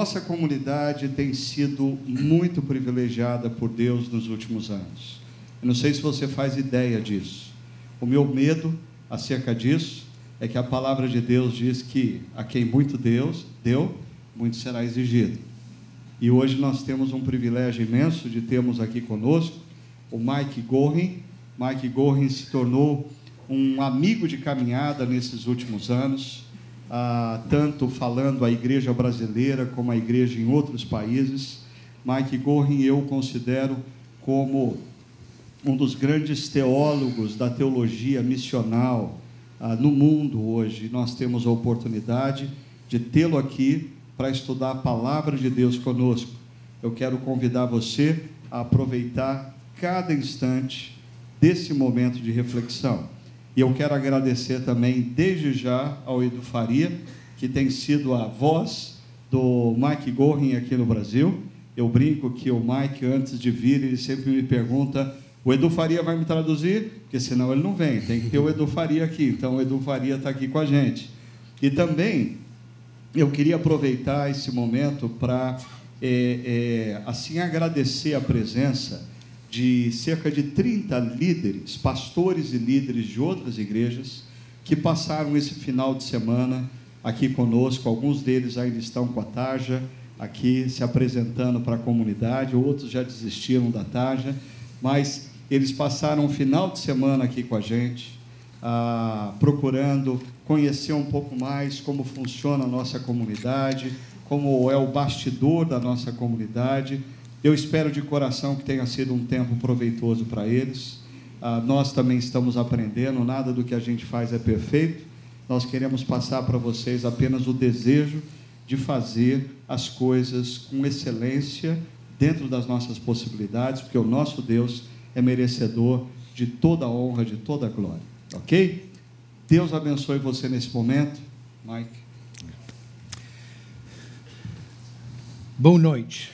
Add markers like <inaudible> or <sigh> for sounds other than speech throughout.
Nossa comunidade tem sido muito privilegiada por Deus nos últimos anos. Eu não sei se você faz ideia disso. O meu medo acerca disso é que a palavra de Deus diz que a quem muito Deus deu, muito será exigido. E hoje nós temos um privilégio imenso de termos aqui conosco o Mike Gorin. Mike Gorin se tornou um amigo de caminhada nesses últimos anos, ah, tanto falando a igreja brasileira como a igreja em outros países. Mike Gorin eu considero como um dos grandes teólogos da teologia missional ah, no mundo hoje. Nós temos a oportunidade de tê-lo aqui para estudar a palavra de Deus conosco. Eu quero convidar você a aproveitar cada instante desse momento de reflexão. E eu quero agradecer também, desde já, ao Edu Faria, que tem sido a voz do Mike Gorin aqui no Brasil. Eu brinco que o Mike, antes de vir, ele sempre me pergunta o Edu Faria vai me traduzir, porque senão ele não vem. Tem que ter o Edu Faria aqui. Então o Edu Faria está aqui com a gente. E também eu queria aproveitar esse momento para é, é, assim agradecer a presença de cerca de 30 líderes, pastores e líderes de outras igrejas que passaram esse final de semana aqui conosco. Alguns deles ainda estão com a Taja aqui se apresentando para a comunidade, outros já desistiram da Taja, mas eles passaram um final de semana aqui com a gente, ah, procurando conhecer um pouco mais como funciona a nossa comunidade, como é o bastidor da nossa comunidade. Eu espero de coração que tenha sido um tempo proveitoso para eles. Ah, nós também estamos aprendendo, nada do que a gente faz é perfeito. Nós queremos passar para vocês apenas o desejo de fazer as coisas com excelência dentro das nossas possibilidades, porque o nosso Deus é merecedor de toda a honra, de toda a glória. Ok? Deus abençoe você nesse momento. Mike. Boa noite.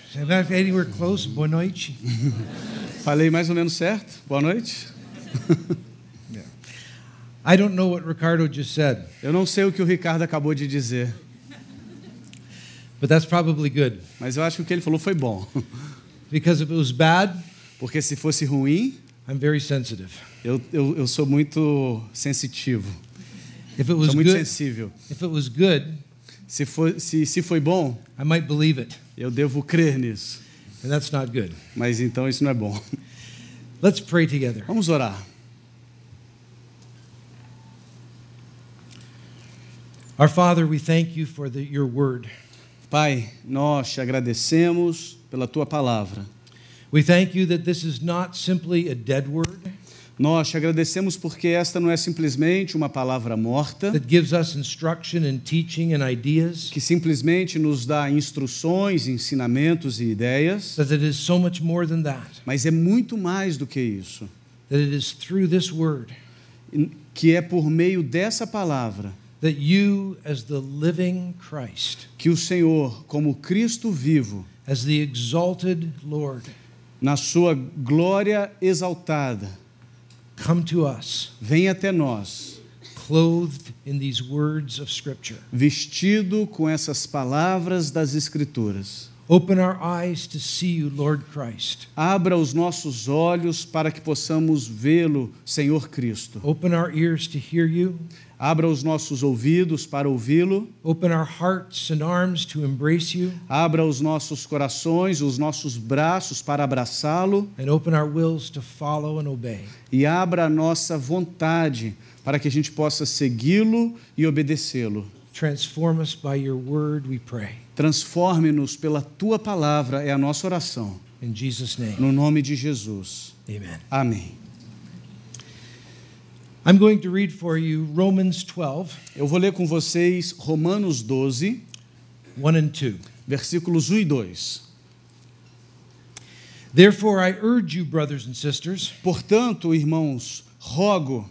Anywhere close? Boa noite. <laughs> Falei mais ou menos certo? Boa noite. yeah. <laughs> I don't know what Ricardo just said. Eu não sei o que o Ricardo acabou de dizer. But that's probably good. Mas eu acho que o que ele falou foi bom. <laughs> Because if it was bad, porque se fosse ruim, I'm very sensitive. Eu, eu, eu sou muito sensitivo. If it was sou muito good, sensível. If it was good, se foi se, se foi bom, I might believe it. Eu devo crer nisso. And that's not good. Mas então isso não é bom. Let's pray together. Vamos orar. Our Father, we thank you for the, your word. Pai, nós te agradecemos pela tua palavra. We thank you that this is not simply a dead word. Nós te agradecemos porque esta não é simplesmente uma palavra morta que simplesmente nos dá instruções, ensinamentos e ideias. Mas é muito mais do que isso. Que é por meio dessa palavra que o Senhor, como Cristo vivo, na sua glória exaltada, come to us, vem até nós, clothed in these words of scripture. Vestido com essas palavras das escrituras. Open our eyes to see you, Lord Christ. Abra os nossos olhos para que possamos vê-lo, Senhor Cristo. Open our ears to hear you. Abra os nossos ouvidos para ouvi-lo. Open our hearts and arms to embrace you. Abra os nossos corações, os nossos braços para abraçá-lo. And open our wills to follow and obey. E abra a nossa vontade para que a gente possa segui-lo e obedecê-lo. Transform us by your word, we pray. Transforme-nos pela tua palavra é a nossa oração. In Jesus name. No nome de Jesus. Amen. Amém. I'm going to read for you Romans 12. Eu vou ler com vocês Romanos 12, 1 and 2. Versículos 1 e 2. Therefore I urge you brothers and sisters, portanto, irmãos, rogo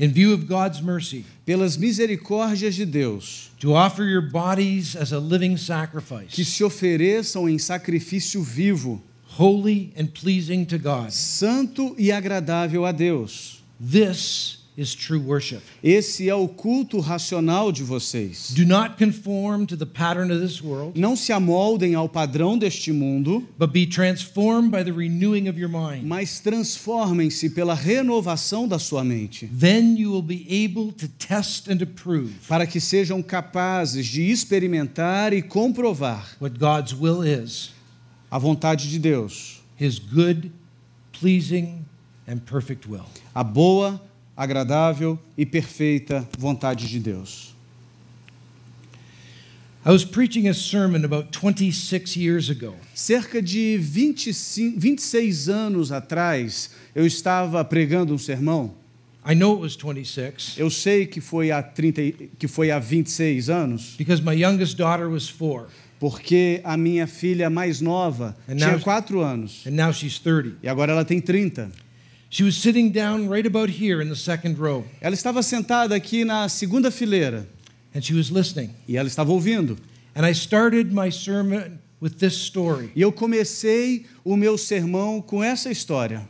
in view of God's mercy, pelas misericórdias de Deus, to offer your bodies as a living sacrifice, que se ofereçam em sacrifício vivo, holy and pleasing to God. Santo e agradável a Deus. This is true worship. Esse é o culto racional de vocês. Do not conform to the pattern of this world, Não se amoldem ao padrão deste mundo, but be transformed by the renewing of your mind. mas transformem-se pela renovação da sua mente, Then you will be able to test and approve para que sejam capazes de experimentar e comprovar what God's will is a vontade de Deus, his good, pleasing, and perfect will. A boa, agradável e perfeita vontade de Deus. I was preaching a sermon about 26 years ago. Cerca de 25, 26 anos atrás, eu estava pregando um sermão. I know it was 26 Eu sei que foi há 30, e- que foi há 26 anos, because my youngest daughter was four, porque a minha filha mais nova And tinha now- 4 anos and now she's 30. e agora ela tem 30. She was sitting down right about here in the second row, Ela estava sentada aqui na segunda fileira and she was listening. e ela estava ouvindo. And I started my sermon with this story. E eu comecei o meu sermão com essa história.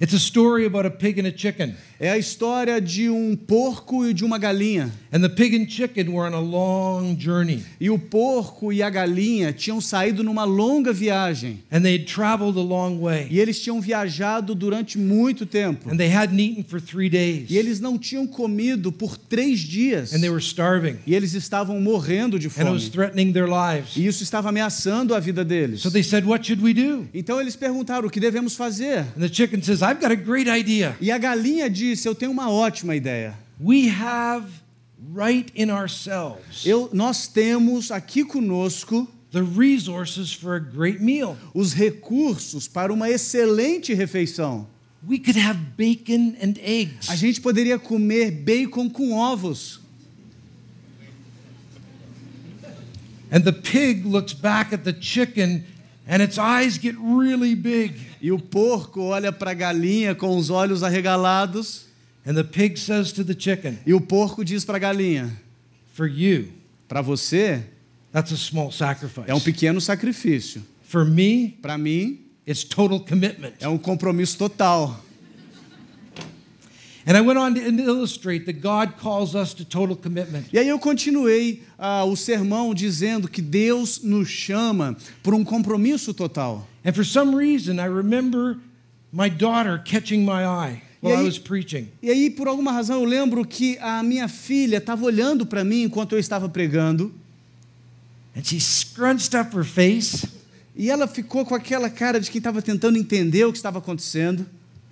It's a story about a pig and a chicken. É a história de um porco e de uma galinha. And the pig and chicken were on a long journey. E o porco e a galinha tinham saído numa longa viagem. And they'd traveled a long way. E eles tinham viajado durante muito tempo. And they hadn't eaten for three days. E eles não tinham comido por três dias. And they were starving. E eles estavam morrendo de And it was fome. threatening their lives. E isso estava ameaçando a vida deles. So they said, What should we do? Então eles perguntaram o que devemos fazer. And the chicken says, I've got a great idea. E a galinha disse: Eu tenho uma ótima ideia. We have right in ourselves Eu, nós temos aqui conosco the resources for a great meal. os recursos para uma excelente refeição. We could have bacon and eggs. A gente poderia comer bacon com ovos. And the pig looks back at the chicken and its eyes get really big. E o porco olha para a galinha com os olhos arregalados. And the pig says to the chicken, E o porco diz para a galinha: For you, Para você that's a small sacrifice. é um pequeno sacrifício. For me, Para mim it's total commitment. é um compromisso total. And I went on to illustrate that God calls us to total commitment. E aí eu continuei ah, o sermão dizendo que Deus nos chama por um compromisso total. And for some reason, I remember my daughter catching my eye while E I aí- was preaching. E aí, por alguma razão, eu lembro que a minha filha estava olhando para mim enquanto eu estava pregando. And she scrunched up her face E ela ficou com aquela cara de quem estava tentando entender o que estava acontecendo.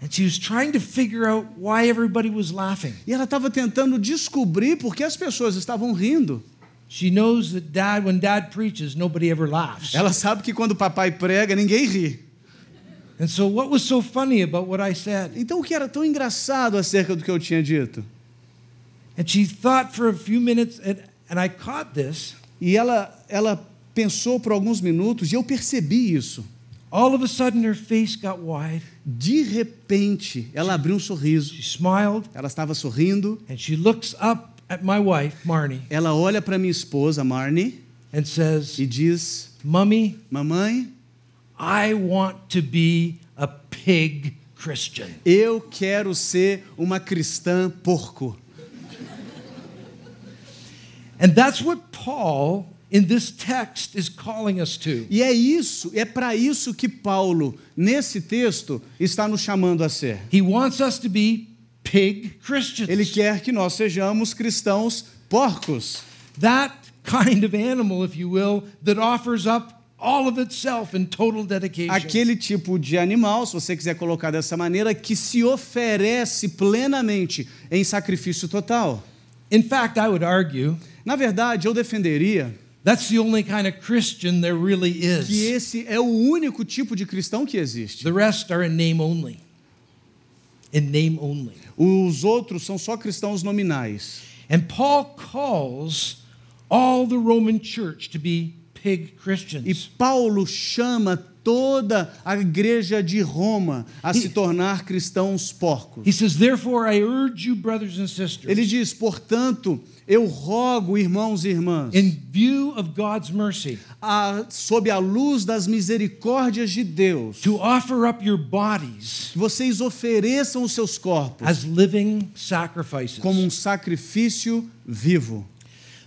And she was trying to figure out why everybody was laughing. E ela estava tentando descobrir por que as pessoas estavam rindo. She knows that dad, when dad preaches, nobody ever laughs. Ela sabe que quando o papai prega, ninguém ri. And so, what was so funny about what I said? Então, o que era tão engraçado acerca do que eu tinha dito? And she thought for a few minutes, and, and I caught this. E ela, ela pensou por alguns minutos e eu percebi isso. All of a sudden, her face got wide. De repente, ela abriu um sorriso. She smiled, Ela estava sorrindo. and she looks up at my wife, Marnie, Ela olha para minha esposa, Marnie, and says, e diz: Mummy, Mamãe, I want to be a pig Christian. eu quero ser uma cristã porco. And that's what Paul in this text is calling us to. E é isso, é para isso que Paulo, nesse texto, está nos chamando a ser. He wants us to be pig Christians. Ele quer que nós sejamos cristãos porcos. that kind of animal, if you will, that offers up all of itself in total dedication. Aquele tipo de animal, se você quiser colocar dessa maneira, que se oferece plenamente em sacrifício total. In fact, I would argue Na verdade, eu defenderia that's the only kind of Christian there really que is. esse é o único tipo de cristão que existe. The rest are in name only. In name only. Os outros são só cristãos nominais. And Paul calls all the Roman church to be pig E Christians. Paulo chama toda a igreja de Roma a se tornar cristãos porcos. He says, Therefore, I urge you, brothers and sisters, Ele diz, portanto, eu rogo, irmãos e irmãs, in view of God's mercy, a, sob a luz das misericórdias de Deus, to offer up your bodies vocês ofereçam os seus corpos as living sacrifices. como um sacrifício vivo.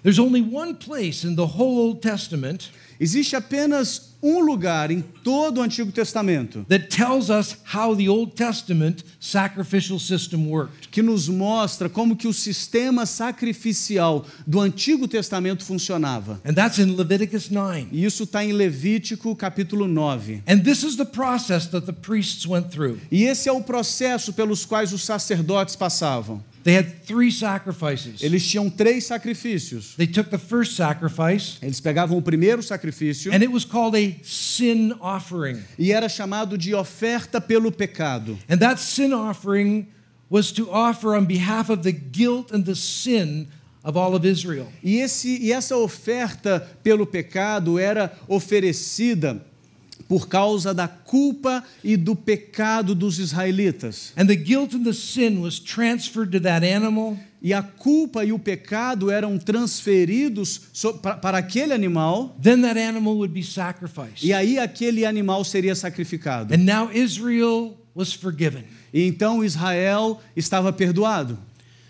There's only one place in the whole Old Testament Existe apenas um lugar em todo o Antigo Testamento that tells us how the Old Testament sacrificial system worked. que nos mostra como que o sistema sacrificial do Antigo Testamento funcionava. And that's in Leviticus 9. E isso está em Levítico capítulo 9. And this is the process that the priests went through. E esse é o processo pelos quais os sacerdotes passavam. They had three sacrifices. Eles tinham três sacrifícios. They took the first sacrifice, Eles pegavam o primeiro sacrifício and it was called a sin offering. e era chamado de oferta pelo pecado. And that sin offering was to offer on behalf of the guilt and the sin of all of Israel. E, esse, e essa oferta pelo pecado era oferecida por causa da culpa e do pecado dos israelitas. And the guilt and the sin was transferred to that animal, E a culpa e o pecado eram transferidos para aquele animal, then that animal would be sacrificed. e aí aquele animal seria sacrificado. And now Israel was forgiven. E então Israel estava perdoado.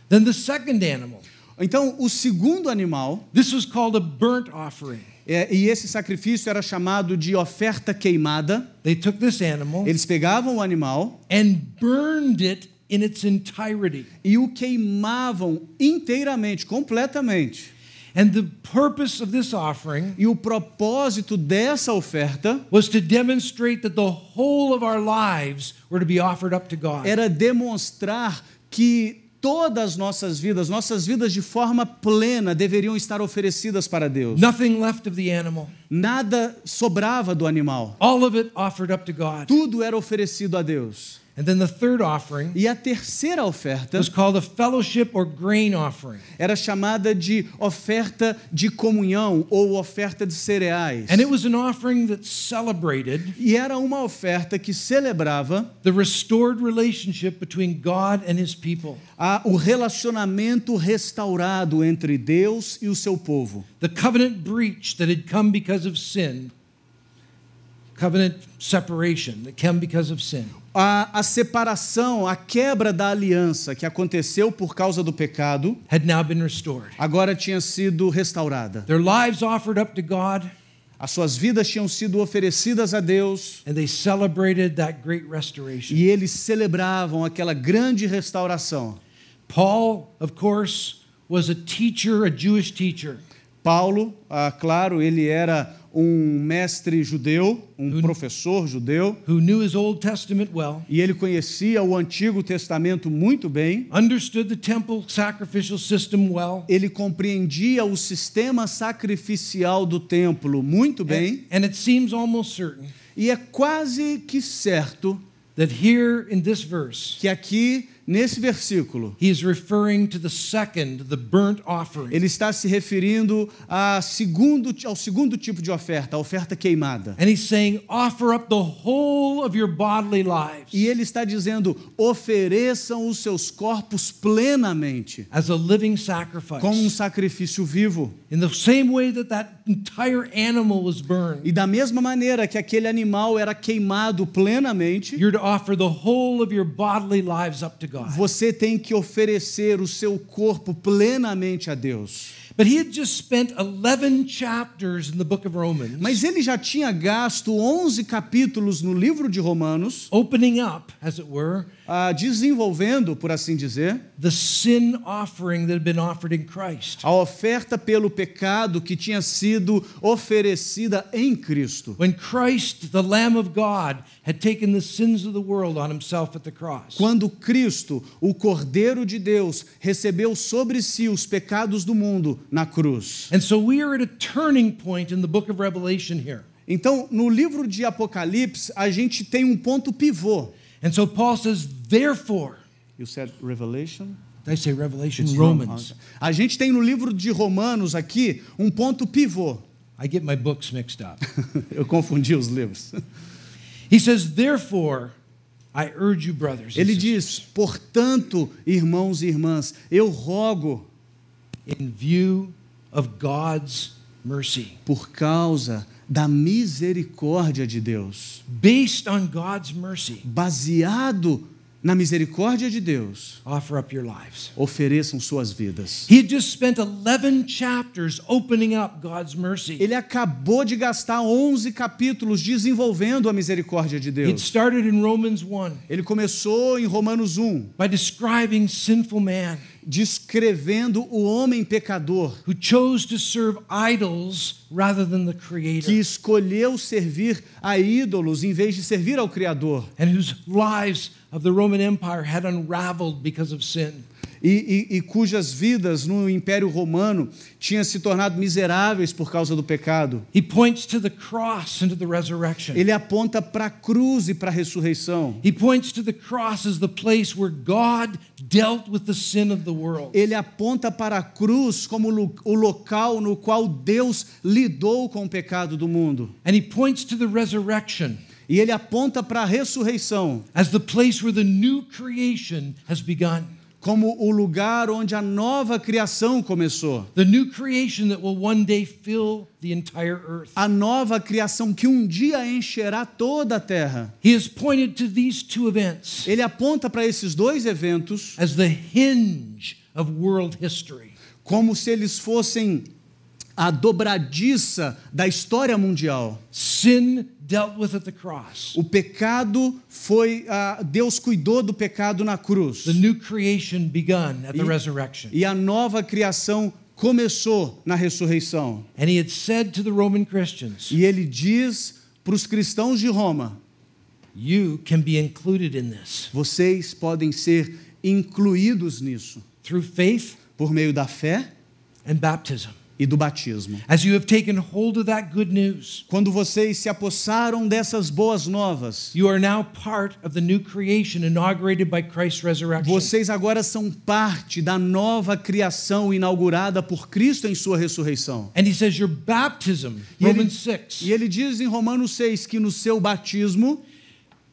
Then the second animal, Então o segundo animal, this was called a burnt offering. é, e esse sacrifício era chamado de oferta queimada. They took this animal Eles pegavam o animal and burned it in its entirety. e o queimavam inteiramente, completamente. And the purpose of this offering E o propósito dessa oferta was to demonstrate that the whole of our lives were to be offered up to God. era demonstrar que todas as nossas vidas, nossas vidas de forma plena, deveriam estar oferecidas para Deus. Nothing left of the animal, Nada sobrava do animal. all of it offered up to God. Tudo era oferecido a Deus. And then the third offering E a terceira oferta was called a fellowship or grain offering. era chamada de oferta de comunhão ou oferta de cereais. And it was an offering that celebrated E era uma oferta que celebrava the restored relationship between God and his people, a, o relacionamento restaurado entre Deus e o seu povo. the covenant breach that had come because of sin, covenant separation that came because of sin. A, a separação, a quebra da aliança que aconteceu por causa do pecado, had now been restored. agora tinha sido restaurada. Their lives offered up to God, As suas vidas tinham sido oferecidas a Deus and they celebrated that great restoration. e eles celebravam aquela grande restauração. Paul, of course, was a teacher, a Jewish teacher. Paulo, ah, claro, ele era um mestre judeu, um professor judeu, who knew his Old Testament well, e ele conhecia o Antigo Testamento muito bem. understood the temple sacrificial system well, Ele compreendia o sistema sacrificial do templo muito bem, and, and it seems almost certain e é quase que certo that here in this verse, que aqui nesse versículo he is referring to the second, the burnt offering. ele está se referindo a segundo, ao segundo tipo de oferta, a oferta queimada. And he's saying, offer up the whole of your bodily lives E ele está dizendo: ofereçam os seus corpos plenamente, as a living sacrifice. como um sacrifício vivo. In the same way that that entire animal was burned, E da mesma maneira que aquele animal era queimado plenamente, you're to offer the whole of your bodily lives up to God. você tem que oferecer o seu corpo plenamente a Deus. But he had just spent 11 chapters in the book of Romans Mas ele já tinha gasto 11 capítulos no livro de Romanos, opening up, as it were, ah, desenvolvendo, por assim dizer, the sin offering that had been offered in Christ. a oferta pelo pecado que tinha sido oferecida em Cristo. When Christ, the Lamb of God, had taken the sins of the world on himself at the cross. Quando Cristo, o Cordeiro de Deus, recebeu sobre si os pecados do mundo na cruz. And so we are at a turning point in the book of Revelation here. Então, no livro de Apocalipse, a gente tem um ponto pivô. And so Paul says, therefore, You said Revelation? did I say Revelation? It's Romans. A gente tem no livro de Romanos aqui um ponto pivô. I get my books mixed up. <laughs> Eu confundi os livros. He says, Therefore, I urge you, brothers. Ele diz: portanto, irmãos e irmãs, eu rogo in view of God's mercy, por causa da misericórdia de Deus, based on God's mercy, baseado na misericórdia de Deus, offer up your lives. ofereçam suas vidas. He just spent 11 chapters opening up God's mercy. Ele acabou de gastar 11 capítulos desenvolvendo a misericórdia de It Deus. started in Romans 1 Ele começou em Romanos 1, by describing sinful man descrevendo o homem pecador who chose to serve idols rather than the Creator, que escolheu servir a ídolos em vez de servir ao Criador. and whose lives of the Roman Empire had unraveled because of sin. e, e- e cujas vidas no Império Romano tinham se tornado miseráveis por causa do pecado. He points to the cross and to the resurrection. Ele aponta para a cruz e para a ressurreição. He points to the cross as the place where God dealt with the sin of the world. Ele aponta para a cruz como lo- o local no qual Deus lidou com o pecado do mundo. And he points to the resurrection E ele aponta para a ressurreição as the place where the new creation has begun. como o lugar onde a nova criação começou. The new creation that will one day fill the entire earth. A nova criação que um dia encherá toda a terra. He has pointed to these two events Ele aponta para esses dois eventos as the hinge of world history. como se eles fossem a dobradiça da história mundial. Sin dealt with at the cross. O pecado foi. ah, Deus cuidou do pecado na cruz. The new creation begun at the E- resurrection. E a nova criação começou na ressurreição. And he had said to the Roman Christians, E ele diz para os cristãos de Roma: You can be included in this vocês podem ser incluídos nisso through faith por meio da fé and baptism. E do batismo. As you have taken hold of that good news, Quando vocês se apossaram dessas boas novas, you are now part of the new creation inaugurated by Christ's resurrection. vocês agora são parte da nova criação inaugurada por Cristo em sua ressurreição. And he says, Your baptism, E ele, Romans 6, e ele diz em Romanos 6 que no seu batismo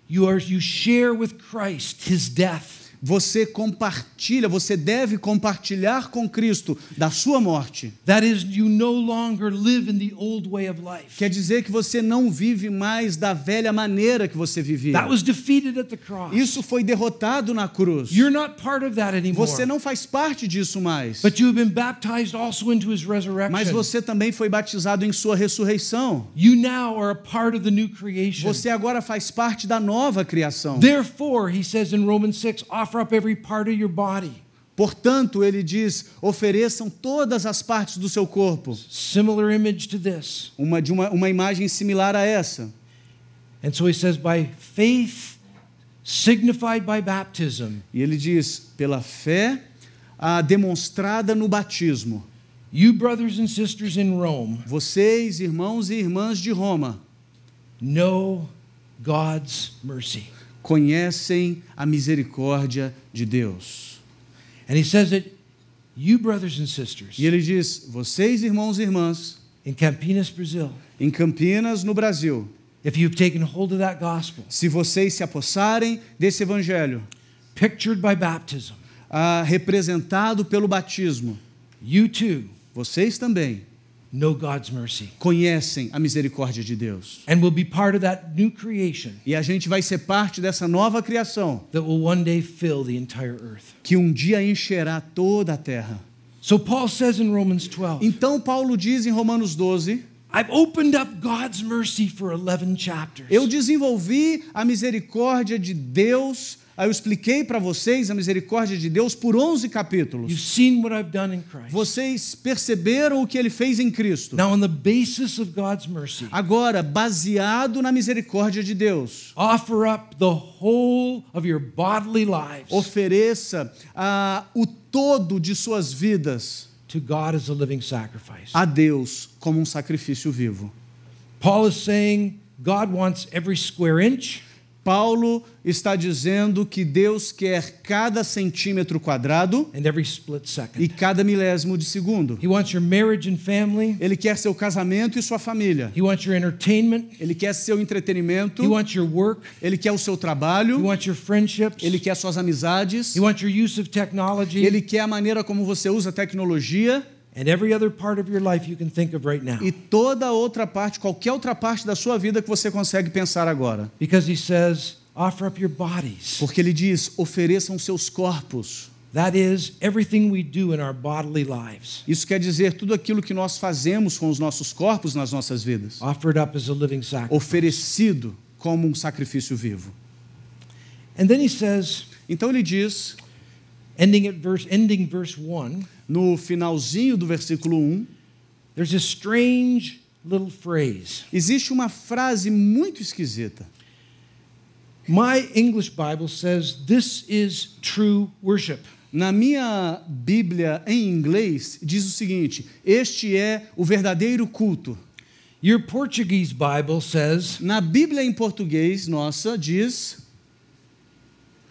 you, are, you share with Christ his death. Você compartilha, você deve compartilhar com Cristo da sua morte. That is, you no longer live in the old way of life. Quer dizer que você não vive mais da velha maneira que você vivia. That was defeated at the cross. Isso foi derrotado na cruz. You're not part of that anymore. Você não faz parte disso mais. But you have been baptized also into his resurrection. Mas você também foi batizado em sua ressurreição. You now are a part of the new creation. Você agora faz parte da nova criação. Therefore, he says in Romans 6, offer up every part of your body. Portanto, ele diz: ofereçam todas as partes do seu corpo. Similar image to this. Uma de uma, uma imagem similar a essa. And so he says, by faith signified by baptism, E ele diz: pela fé a demonstrada no batismo. you brothers and sisters in Rome Vocês, irmãos e irmãs de Roma, know God's mercy. Conhecem a misericórdia de Deus. And he says that you brothers and sisters E ele diz: vocês, irmãos e irmãs, in Campinas, Brazil, em Campinas, no Brasil, if you've taken hold of that gospel, se vocês se apossarem desse evangelho, pictured by baptism, ah, representado pelo batismo, you too vocês também conhecem a misericórdia de Deus. E a gente vai ser parte dessa nova criação que um dia encherá toda a terra. So Paul says in Romans 12, Então Paulo diz em Romanos 12: I've opened up God's mercy for 11 chapters. Eu desenvolvi a misericórdia de Deus, eu expliquei para vocês a misericórdia de Deus por 11 You've capítulos. seen what I've done in Christ. Vocês perceberam o que ele fez em Cristo. Now, on the basis of God's mercy, Agora, baseado na misericórdia de Deus, offer up the whole of your bodily lives ofereça ah, o todo de suas vidas to God as a living sacrifice. a Deus como um sacrifício vivo. Paul is saying God wants every square inch, Paulo está dizendo que Deus quer cada centímetro quadrado e cada milésimo de segundo. He wants your marriage and family. Ele quer seu casamento e sua família. He wants your entertainment. Ele quer seu entretenimento. He wants your work. Ele quer o seu He trabalho. wants your friendships. Ele quer suas amizades. He wants your use of technology. Ele quer a maneira como você usa a tecnologia and every other part of your life you can think of right now. e toda outra parte, qualquer outra parte da sua vida que você consegue pensar agora. Because he says, offer up your bodies. Porque ele diz: ofereçam seus corpos. That is everything we do in our bodily lives. Isso quer dizer tudo aquilo que nós fazemos com os nossos corpos nas nossas vidas, Offer it up as a living sacrifice. oferecido como um sacrifício vivo. And then he says, Então ele diz, ending at verse ending verse 1, no finalzinho do versículo 1, there's this strange little phrase. existe uma frase muito esquisita. My English Bible says this is true worship. Na minha Bíblia em inglês diz o seguinte: Este é o verdadeiro culto. Your Portuguese Bible says, Na Bíblia em português nossa diz: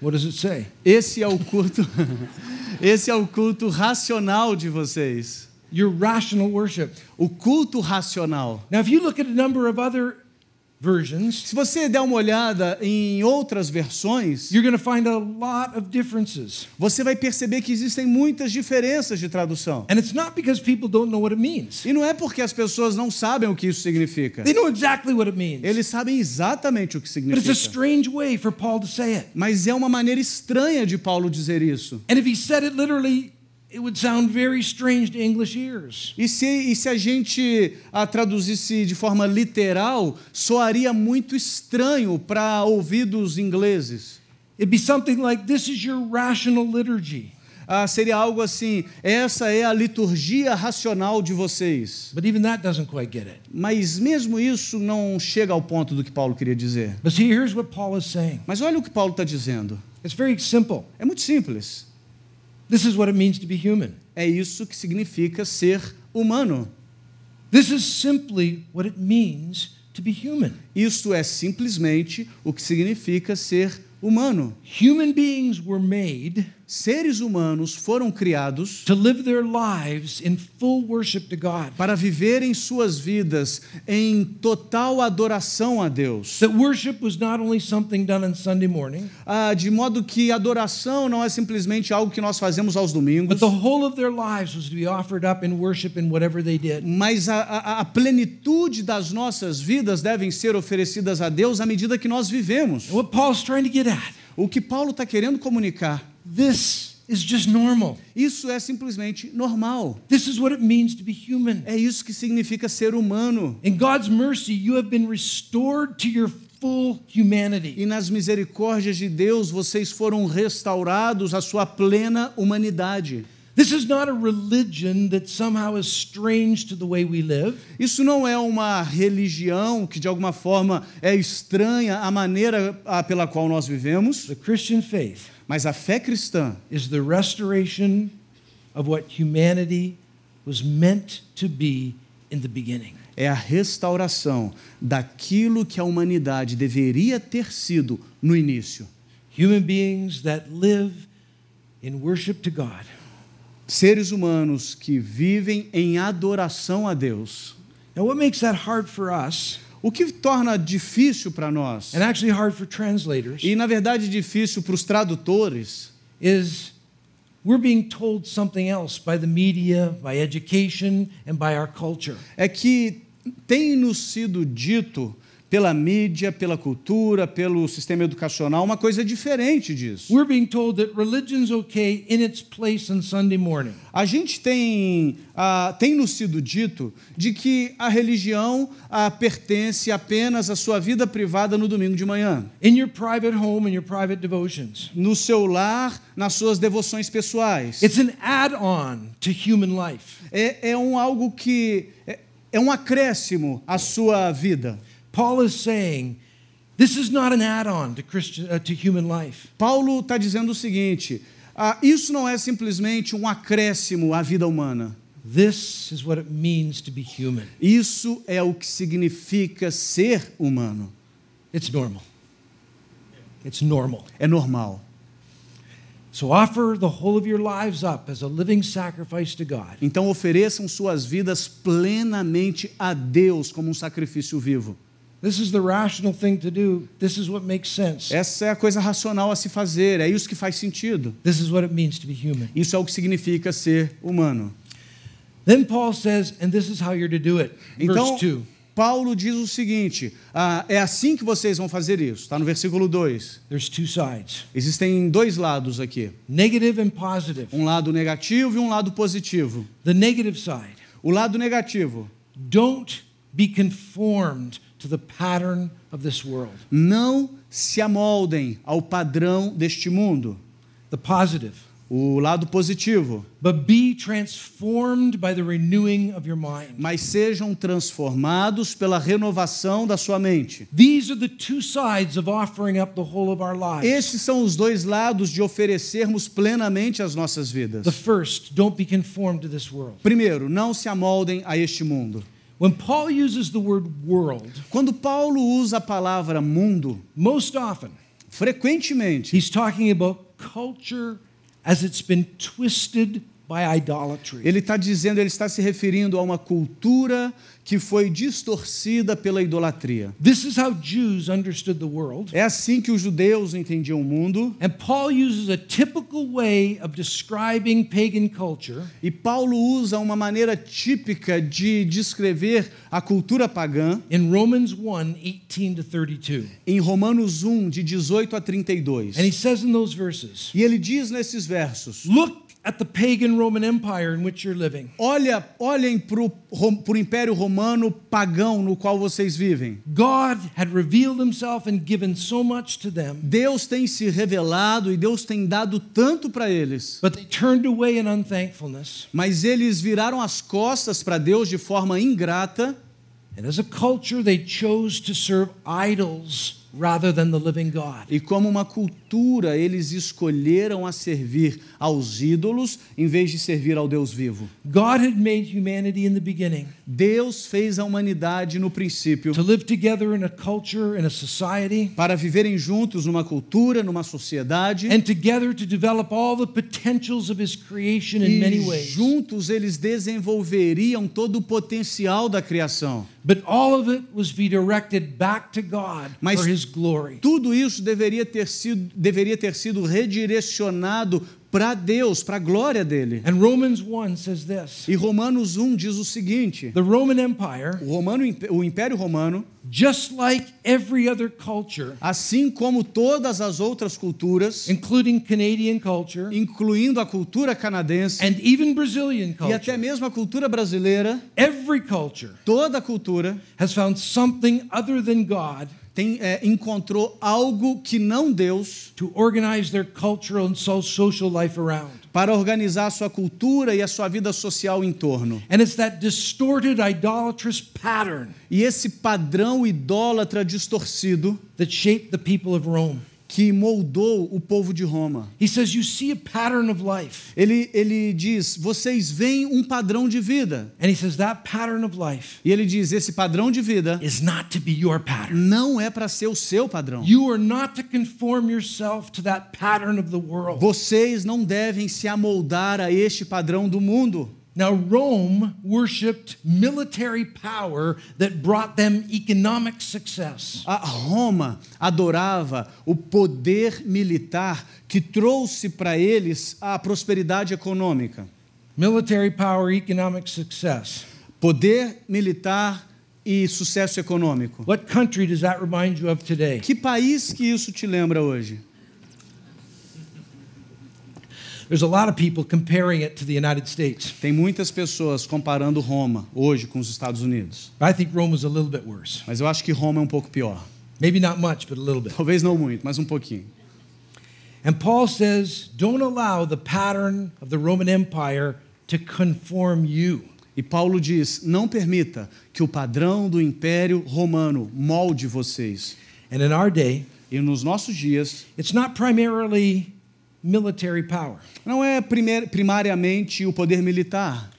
what does it say? Esse é o culto. <laughs> Esse é o culto racional de vocês. Your rational worship. O culto racional. Now, if you look at a number of other versions, Se você der uma olhada em outras versões, you're going to find a lot of differences. você vai perceber que existem muitas diferenças de tradução. And it's not because people don't know what it means. E não é porque as pessoas não sabem o que isso significa. They know exactly what it means. Eles sabem exatamente o que But it's a significa. strange way for Paul to say it. Mas é uma maneira estranha de Paulo dizer isso. And if he said it literally, it would sound very strange to English ears. E se, e se a gente a traduzisse de forma literal, soaria muito estranho para ouvidos ingleses. It'd be something like this is your rational liturgy. Ah, seria algo assim: essa é a liturgia racional de vocês. But even that doesn't quite get it. Mas mesmo isso não chega ao ponto do que Paulo queria dizer. But see, here's what Paul is saying Mas olha o que Paulo está dizendo. it's very simple. É muito simples. This is what it means to be human. É isso que significa ser humano. This is simply what it means to be human. Isso é simplesmente o que significa ser humano. Human beings were made Seres humanos foram criados to live their lives in full worship to God. para viverem suas vidas em total adoração a Deus. That worship was not only something done on Sunday morning, Ah, de modo que adoração não é simplesmente algo que nós fazemos aos domingos, mas a, a, a plenitude das nossas vidas devem ser oferecidas a Deus à medida que nós vivemos. O que Paulo está querendo comunicar, this is just normal. isso é simplesmente normal. This is what it means to be human. É isso que significa ser humano. In God's mercy, you have been restored to your full humanity. E nas misericórdias de Deus, vocês foram restaurados à sua plena humanidade. This is not a religion that somehow is strange to the way we live. Isso não é uma religião que de alguma forma é estranha à maneira ah, pela qual nós vivemos, The Christian faith mas a fé cristã is the restoration of what humanity was meant to be in the beginning. é a restauração daquilo que a humanidade deveria ter sido no início. Human beings that live in worship to God. Seres humanos que vivem em adoração a Deus. Now, what makes that hard for us, O que torna difícil para nós, and actually hard for translators, e na verdade difícil para os tradutores, is we're being told something else by the media, by education, and by our culture. é que tem nos sido dito pela mídia, pela cultura, pelo sistema educacional, uma coisa diferente disso. We're being told that religion's okay in its place on Sunday morning. A gente tem, ah, tem nos sido dito de que a religião ah, pertence apenas à sua vida privada no domingo de manhã, In your private home and your private devotions. no seu lar, nas suas devoções pessoais. It's an add on to human life. É, é um algo que é, é um acréscimo à sua vida. Paul is saying this is not an add on to, Christian, uh, to human life. Paulo está dizendo o seguinte: ah, isso não é simplesmente um acréscimo à vida humana. This is what it means to be human. Isso é o que significa ser humano. It's normal. It's normal. É normal. So offer the whole of your lives up as a living sacrifice to God. Então ofereçam suas vidas plenamente a Deus como um sacrifício vivo. This is the rational thing to do. This is what makes sense. Essa é a coisa racional a se fazer, é isso que faz sentido. This is what it means to be human. Isso é o que significa ser humano. Then Paul says, and this is how you're to do it. Então, Verse 2. Paulo diz o seguinte: ah, é assim que vocês vão fazer isso. Está no versículo 2. There's two sides Existem dois lados aqui: negative and positive. um lado negativo e um lado positivo. The negative side O lado negativo, don't be conformed to the pattern of this world. não se amoldem ao padrão deste mundo. The positive, O lado positivo, but be transformed by the renewing of your mind. mas sejam transformados pela renovação da sua mente. These are the two sides of offering up the whole of our lives. Esses são os dois lados de oferecermos plenamente as nossas vidas. The first, don't be conformed to this world. Primeiro, não se amoldem a este mundo. When Paul uses the word world, Quando Paulo usa a palavra mundo, most often frequentemente, he's talking about culture as it's been twisted. Ele está dizendo, ele está se referindo a uma cultura que foi distorcida pela idolatria. This is how Jews understood the world. É assim que os judeus entendiam o mundo, And Paul uses a typical way of describing pagan culture e Paulo usa uma maneira típica de descrever a cultura pagã in Romans 1 18 to 32. em Romanos 1, de 18 a 32. And he says in those verses, E ele diz nesses versos: Look at the pagan Roman Empire in which you're living. Olha, olhem para o Império Romano pagão no qual vocês vivem. God had revealed himself and given so much to them, Deus tem se revelado e Deus tem dado tanto para eles, but they turned away in unthankfulness. mas eles viraram as costas para Deus de forma ingrata And as a culture, they chose to serve idols rather than the living God. e, como uma cultura, eles escolheram a servir aos ídolos em vez de servir ao Deus vivo. God had made humanity in the beginning Deus fez a humanidade no princípio to live together in a culture, in a society, para viverem juntos numa cultura, numa sociedade. and together to develop all the potentials of His creation in many ways. juntos eles desenvolveriam todo o potencial da criação. But all of it was be directed back to God Mas- for His glory. Tudo isso deveria ter sido, deveria ter sido redirecionado para Deus, para a glória dele. And Romans 1 says this E Romanos 1 diz o seguinte: The Roman Empire, o, Romano, o Império Romano, just like every other culture, assim como todas as outras culturas, including Canadian culture incluindo a cultura canadense and even Brazilian e até culture, mesmo a cultura brasileira, every culture toda a cultura has found something other than God tem, é, encontrou algo que não Deus to organize their cultural and so- social life around. para organizar a sua cultura e a sua vida social em torno. And it's that distorted, idolatrous pattern E esse padrão idólatra distorcido que moldou o povo de Roma. He says, You see a pattern of life. Ele, ele diz: vocês veem um padrão de vida. And he says, That pattern of life E ele diz: esse padrão de vida não é para ser o seu padrão. You are not to conform yourself to that pattern of the world. Vocês não devem se amoldar a este padrão do mundo. Now, Rome worshiped military power that brought them economic success. A Roma adorava o poder militar que trouxe para eles a prosperidade econômica. Military power, economic success. Poder militar e sucesso econômico. What country does that remind you of today? Que país que isso te lembra hoje? There's a lot of people comparing it to the United States. Tem muitas pessoas comparando Roma hoje com os Estados Unidos. But I think Rome was a little bit worse. Mas eu acho que Roma é um pouco pior. Maybe not much, but a little bit. Talvez não muito, mas um pouquinho. And Paul says, don't allow the pattern of the Roman Empire to conform you. E Paulo diz: não permita que o padrão do Império Romano molde vocês. And in our day, E nos nossos dias, it's not primarily military power. não é primeir- primariamente o poder militar.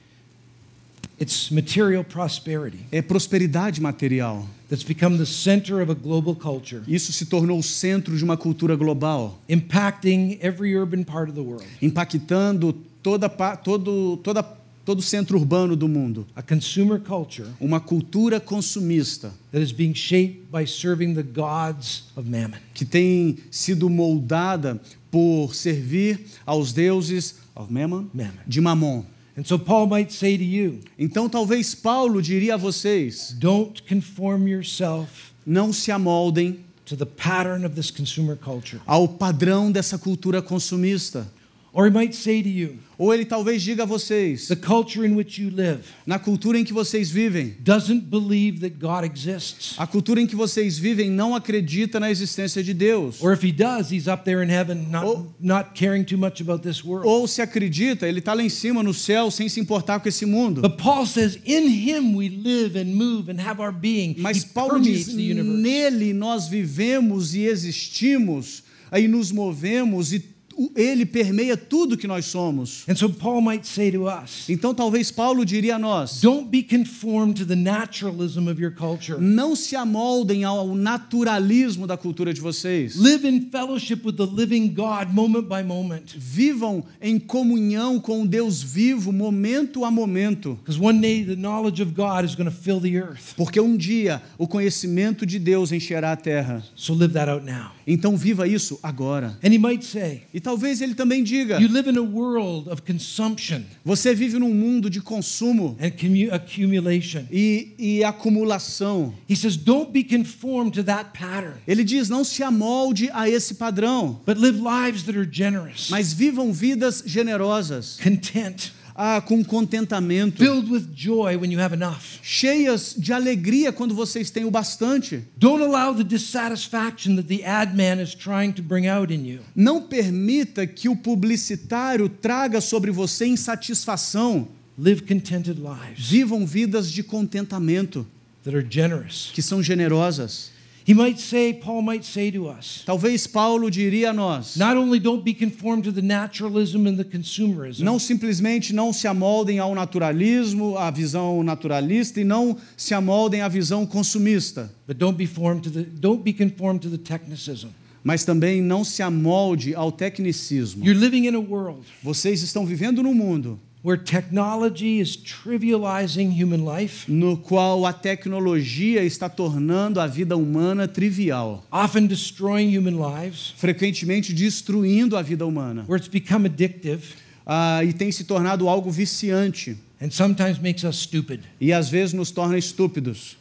It's material prosperity é prosperidade material. that's become the center of a global culture, Isso se tornou o centro de uma cultura global, impacting every urban part of the world. impactando toda, todo, toda, todo o centro urbano do mundo. A consumer culture Uma cultura consumista that is being shaped by serving the gods of mammon. que tem sido moldada por servir aos deuses of Mammon, Mammon. de Mamon. And so Paul might say to you, Então talvez Paulo diria a vocês: don't conform yourself não se amoldem to the pattern of this consumer culture. ao padrão dessa cultura consumista. Or he might say to you, Ou ele talvez diga a vocês: the culture in which you live na cultura em que vocês vivem, doesn't believe that God exists. a cultura em que vocês vivem não acredita na existência de Deus. Or if he does, he's up there in heaven, not, not caring too much about this world. Ou se acredita, ele está lá em cima no céu sem se importar com esse mundo. But Paul says, in him we live and move and have our being. Mas he Paulo diz: nele nós vivemos e existimos, aí nos movemos e ele permeia tudo que nós somos. And so Paul might say to us, Então talvez Paulo diria a nós: don't be conformed to the naturalism of your culture. não se amoldem ao naturalismo da cultura de vocês. Live in fellowship with the living God moment by moment. Vivam em comunhão com o Deus vivo, momento a momento. Because one day the knowledge of God is going to fill the earth. Porque um dia o conhecimento de Deus encherá a terra. So live that out now. Então viva isso agora. And he might say, E talvez ele também diga: you live in a world of consumption você vive num mundo de consumo and commu- accumulation. e, e acumulação. He says, don't be conformed to that pattern, Ele diz: não se amolde a esse padrão, but live lives that are generous, mas vivam vidas generosas, content, ah, com contentamento, filled with joy when you have enough. cheias de alegria quando vocês têm o bastante. Don't allow the dissatisfaction that the ad man is trying to bring out in you. Não permita que o publicitário traga sobre você insatisfação. Live contented lives Vivam vidas de contentamento, that are generous. que são generosas. He might say, Paul might say to us, Talvez Paulo diria a nós: not only don't be conformed to the naturalism and the consumerism, não simplesmente não se amoldem ao naturalismo, à visão naturalista, e não se amoldem à visão consumista, but don't be formed to the don't be conformed to the technicism. mas também não se amolde ao tecnicismo. You're living in a world Vocês estão vivendo num mundo where technology is trivializing human life, no qual a tecnologia está tornando a vida humana trivial, often destroying human lives, frequentemente destruindo a vida humana, where it's become addictive ah, e tem se tornado algo viciante and sometimes makes us stupid. e às vezes nos torna estúpidos.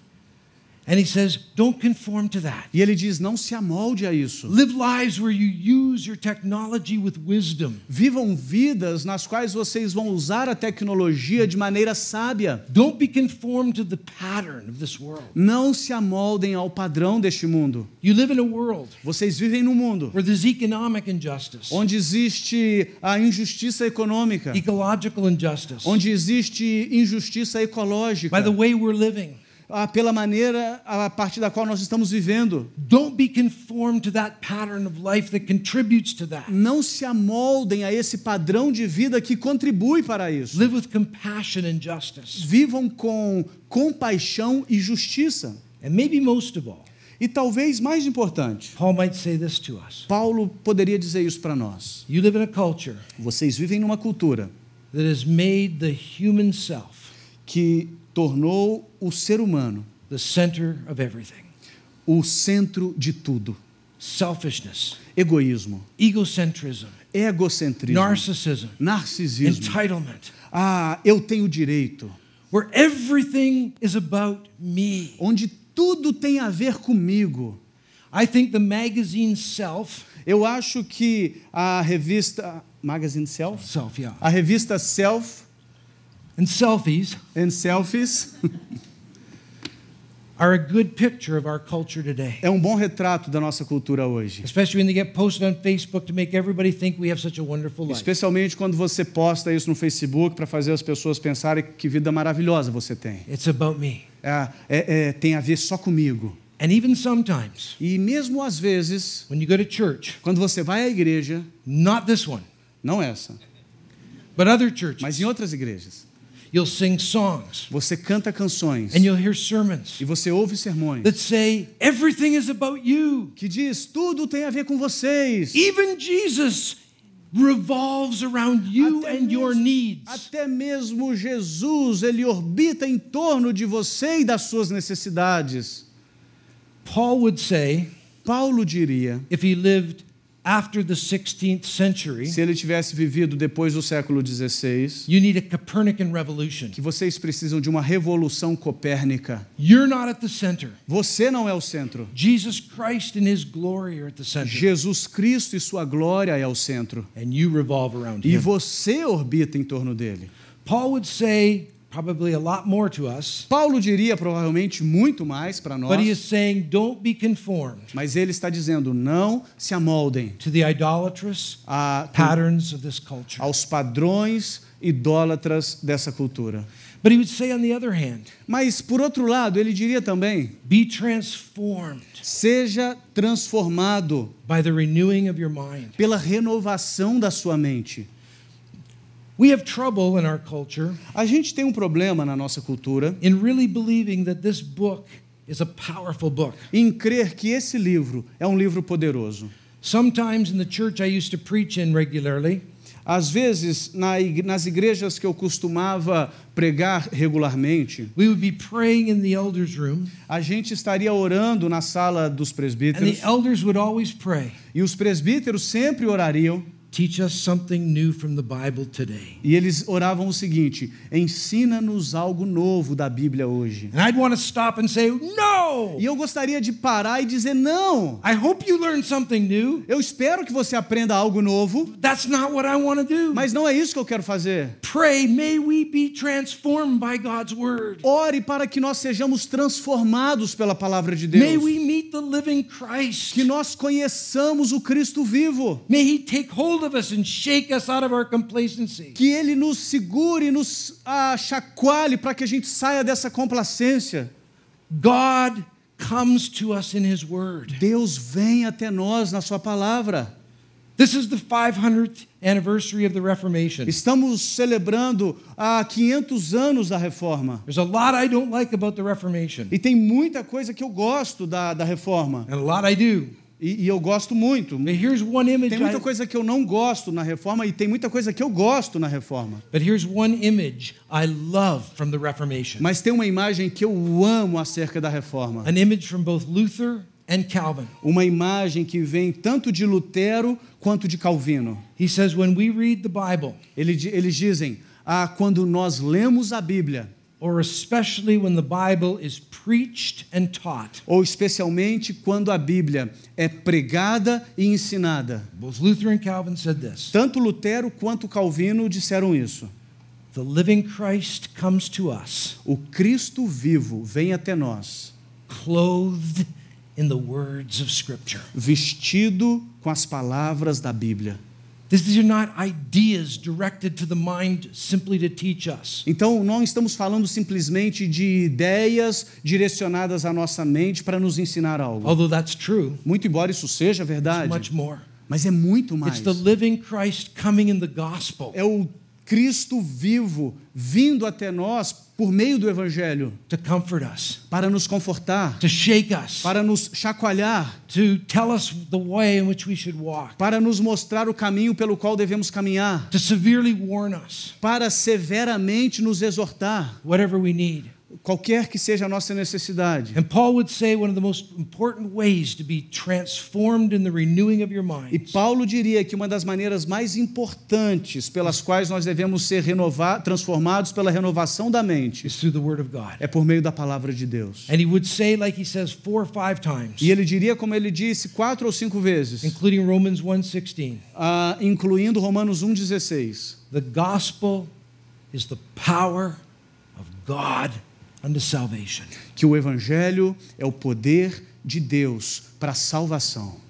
And he says, don't conform to that. E ele diz: não se amolde a isso. Live lives where you use your technology with wisdom. Vivam vidas nas quais vocês vão usar a tecnologia de maneira sábia. Don't be conformed to the pattern of this world. Não se amoldem ao padrão deste mundo. You live in a world Vocês vivem num mundo where there's economic injustice, onde existe a injustiça econômica, ecological injustice, onde existe injustiça ecológica, by the way we're living. Ah, pela maneira a partir da qual nós estamos vivendo. Don't be conformed to that pattern of life that contributes to that. Não se amoldem a esse padrão de vida que contribui para isso. Live with compassion and justice. Vivam com compaixão e justiça. And maybe most of all, E talvez mais importante, Paul might say this to us Paulo poderia dizer isso para nós. You live in a culture Vocês vivem numa cultura that has made the human self que tornou o ser humano the center of everything. o centro de tudo. Selfishness, Egoísmo, egocentrism, egocentrismo, narcissism, narcisismo. entitlement, Ah, eu tenho direito. where everything is about me. Onde tudo tem a ver comigo. I think the magazine Self, Eu acho que a revista Magazine Self, Self, yeah, a revista Self and selfies and Selfies <laughs> are a good picture of our culture today. é um bom retrato da nossa cultura hoje. Especially when they get posted on Facebook to make everybody think we have such a wonderful life. Especialmente quando você posta isso no Facebook para fazer as pessoas pensarem que vida maravilhosa você tem. It's about me. É, é- é- tem a ver só comigo. And even sometimes, E mesmo às vezes, when you go to church, quando você vai à igreja, not this one, não essa, but other churches, mas em outras igrejas, You'll sing songs você canta canções and you'll hear sermons e você ouve sermões that say everything is about you. que diz tudo tem a ver com vocês. Even Jesus revolves around you Até and your mesmo- needs. Até mesmo Jesus, ele orbita em torno de você e das suas necessidades. Paul would say, Paulo diria, if he lived after the 16th century, se ele tivesse vivido depois do século XVI, you need a Copernican revolution. que vocês precisam de uma revolução copérnica. You're not at the center. Você não é o centro. Jesus Christ and his glory are at the center. Jesus Cristo e sua glória é o centro. And you revolve around E him. você orbita em torno dele. Paul would say probably a lot more to us, Paulo diria provavelmente muito mais para nós, but he is saying don't be conformed mas ele está dizendo: não se amoldem to the idolatrous a, patterns of this culture. aos padrões idólatras dessa cultura. But he would say, on the other hand, Mas, por outro lado, ele diria também: be transformed seja transformado by the renewing of your mind. pela renovação da sua mente. We have trouble in our culture A gente tem um problema na nossa cultura in really believing that this book is a powerful book. em crer que esse livro é um livro poderoso. Sometimes in the church I used to preach in regularly, Às vezes, na nas igrejas que eu costumava pregar regularmente, we would be praying in the elders' room, a gente estaria orando na sala dos and presbíteros the elders would always pray, e os presbíteros sempre orariam Teach us something new from the Bible today. e eles oravam o seguinte: ensina-nos algo novo da Bíblia hoje. And I'd want to stop and say, No! E eu gostaria de parar e dizer: não, I hope you learned something new. eu espero que você aprenda algo novo, That's not what I want to do. mas não é isso que eu quero fazer. Pray, may we be transformed by God's word. Ore para que nós sejamos transformados pela palavra de May Deus. we meet the living Christ. Que nós conheçamos o Cristo vivo. May He take hold of us and shake us out of our complacency. Que Ele nos segure, nos ah, chacoalhe para que a gente saia dessa complacência. God comes to us in His word. Deus vem até nós na Sua palavra. This is the 500th anniversary of the Reformation. Estamos celebrando há 500 anos da reforma. There's a lot I don't like about the Reformation, E tem muita coisa que eu gosto da, da reforma. and a lot I do. E, e eu gosto muito. But here's one image. Tem muita coisa que eu não gosto na reforma e tem muita coisa que eu gosto na reforma. Mas tem uma imagem que eu amo acerca da reforma. Uma imagem que vem tanto de Lutero quanto de Calvino. He says, when we read the Bible, Ele Eles dizem: ah, quando nós lemos a Bíblia, or especially when the Bible is preached and taught, ou especialmente quando a Bíblia é pregada e ensinada, both Luther and Calvin said this tanto Lutero quanto Calvino disseram isso. the living Christ comes to us, O Cristo vivo vem até nós, clothed in the words of Scripture. vestido com as palavras da Bíblia. These are not ideas directed to the mind simply to teach us. Então, não estamos falando simplesmente de ideias direcionadas à nossa mente para nos ensinar algo. Although that's true, Muito embora isso seja it's verdade, much more. mas é muito mais. It's the living Christ coming in the gospel É o Cristo vivo vindo até nós por meio do Evangelho. To comfort us, para nos confortar, to shake us, para nos chacoalhar, walk, para nos mostrar o caminho pelo qual devemos caminhar, us, para severamente nos exortar, whatever we need. Qualquer que seja a nossa necessidade. And Paul would say one of the most important ways to be transformed in the renewing of your E mind Paulo diria que uma das maneiras mais importantes pelas quais nós devemos ser renova- transformados pela renovação da mente is through the Word of God. é por meio da palavra de Deus. And he would say, like he says four or five times, E ele diria, como ele disse quatro ou cinco vezes, including Romans 1:16, ah, incluindo Romanos 1,16. the gospel is the power of God. Que o Evangelho é o poder de Deus para a salvação.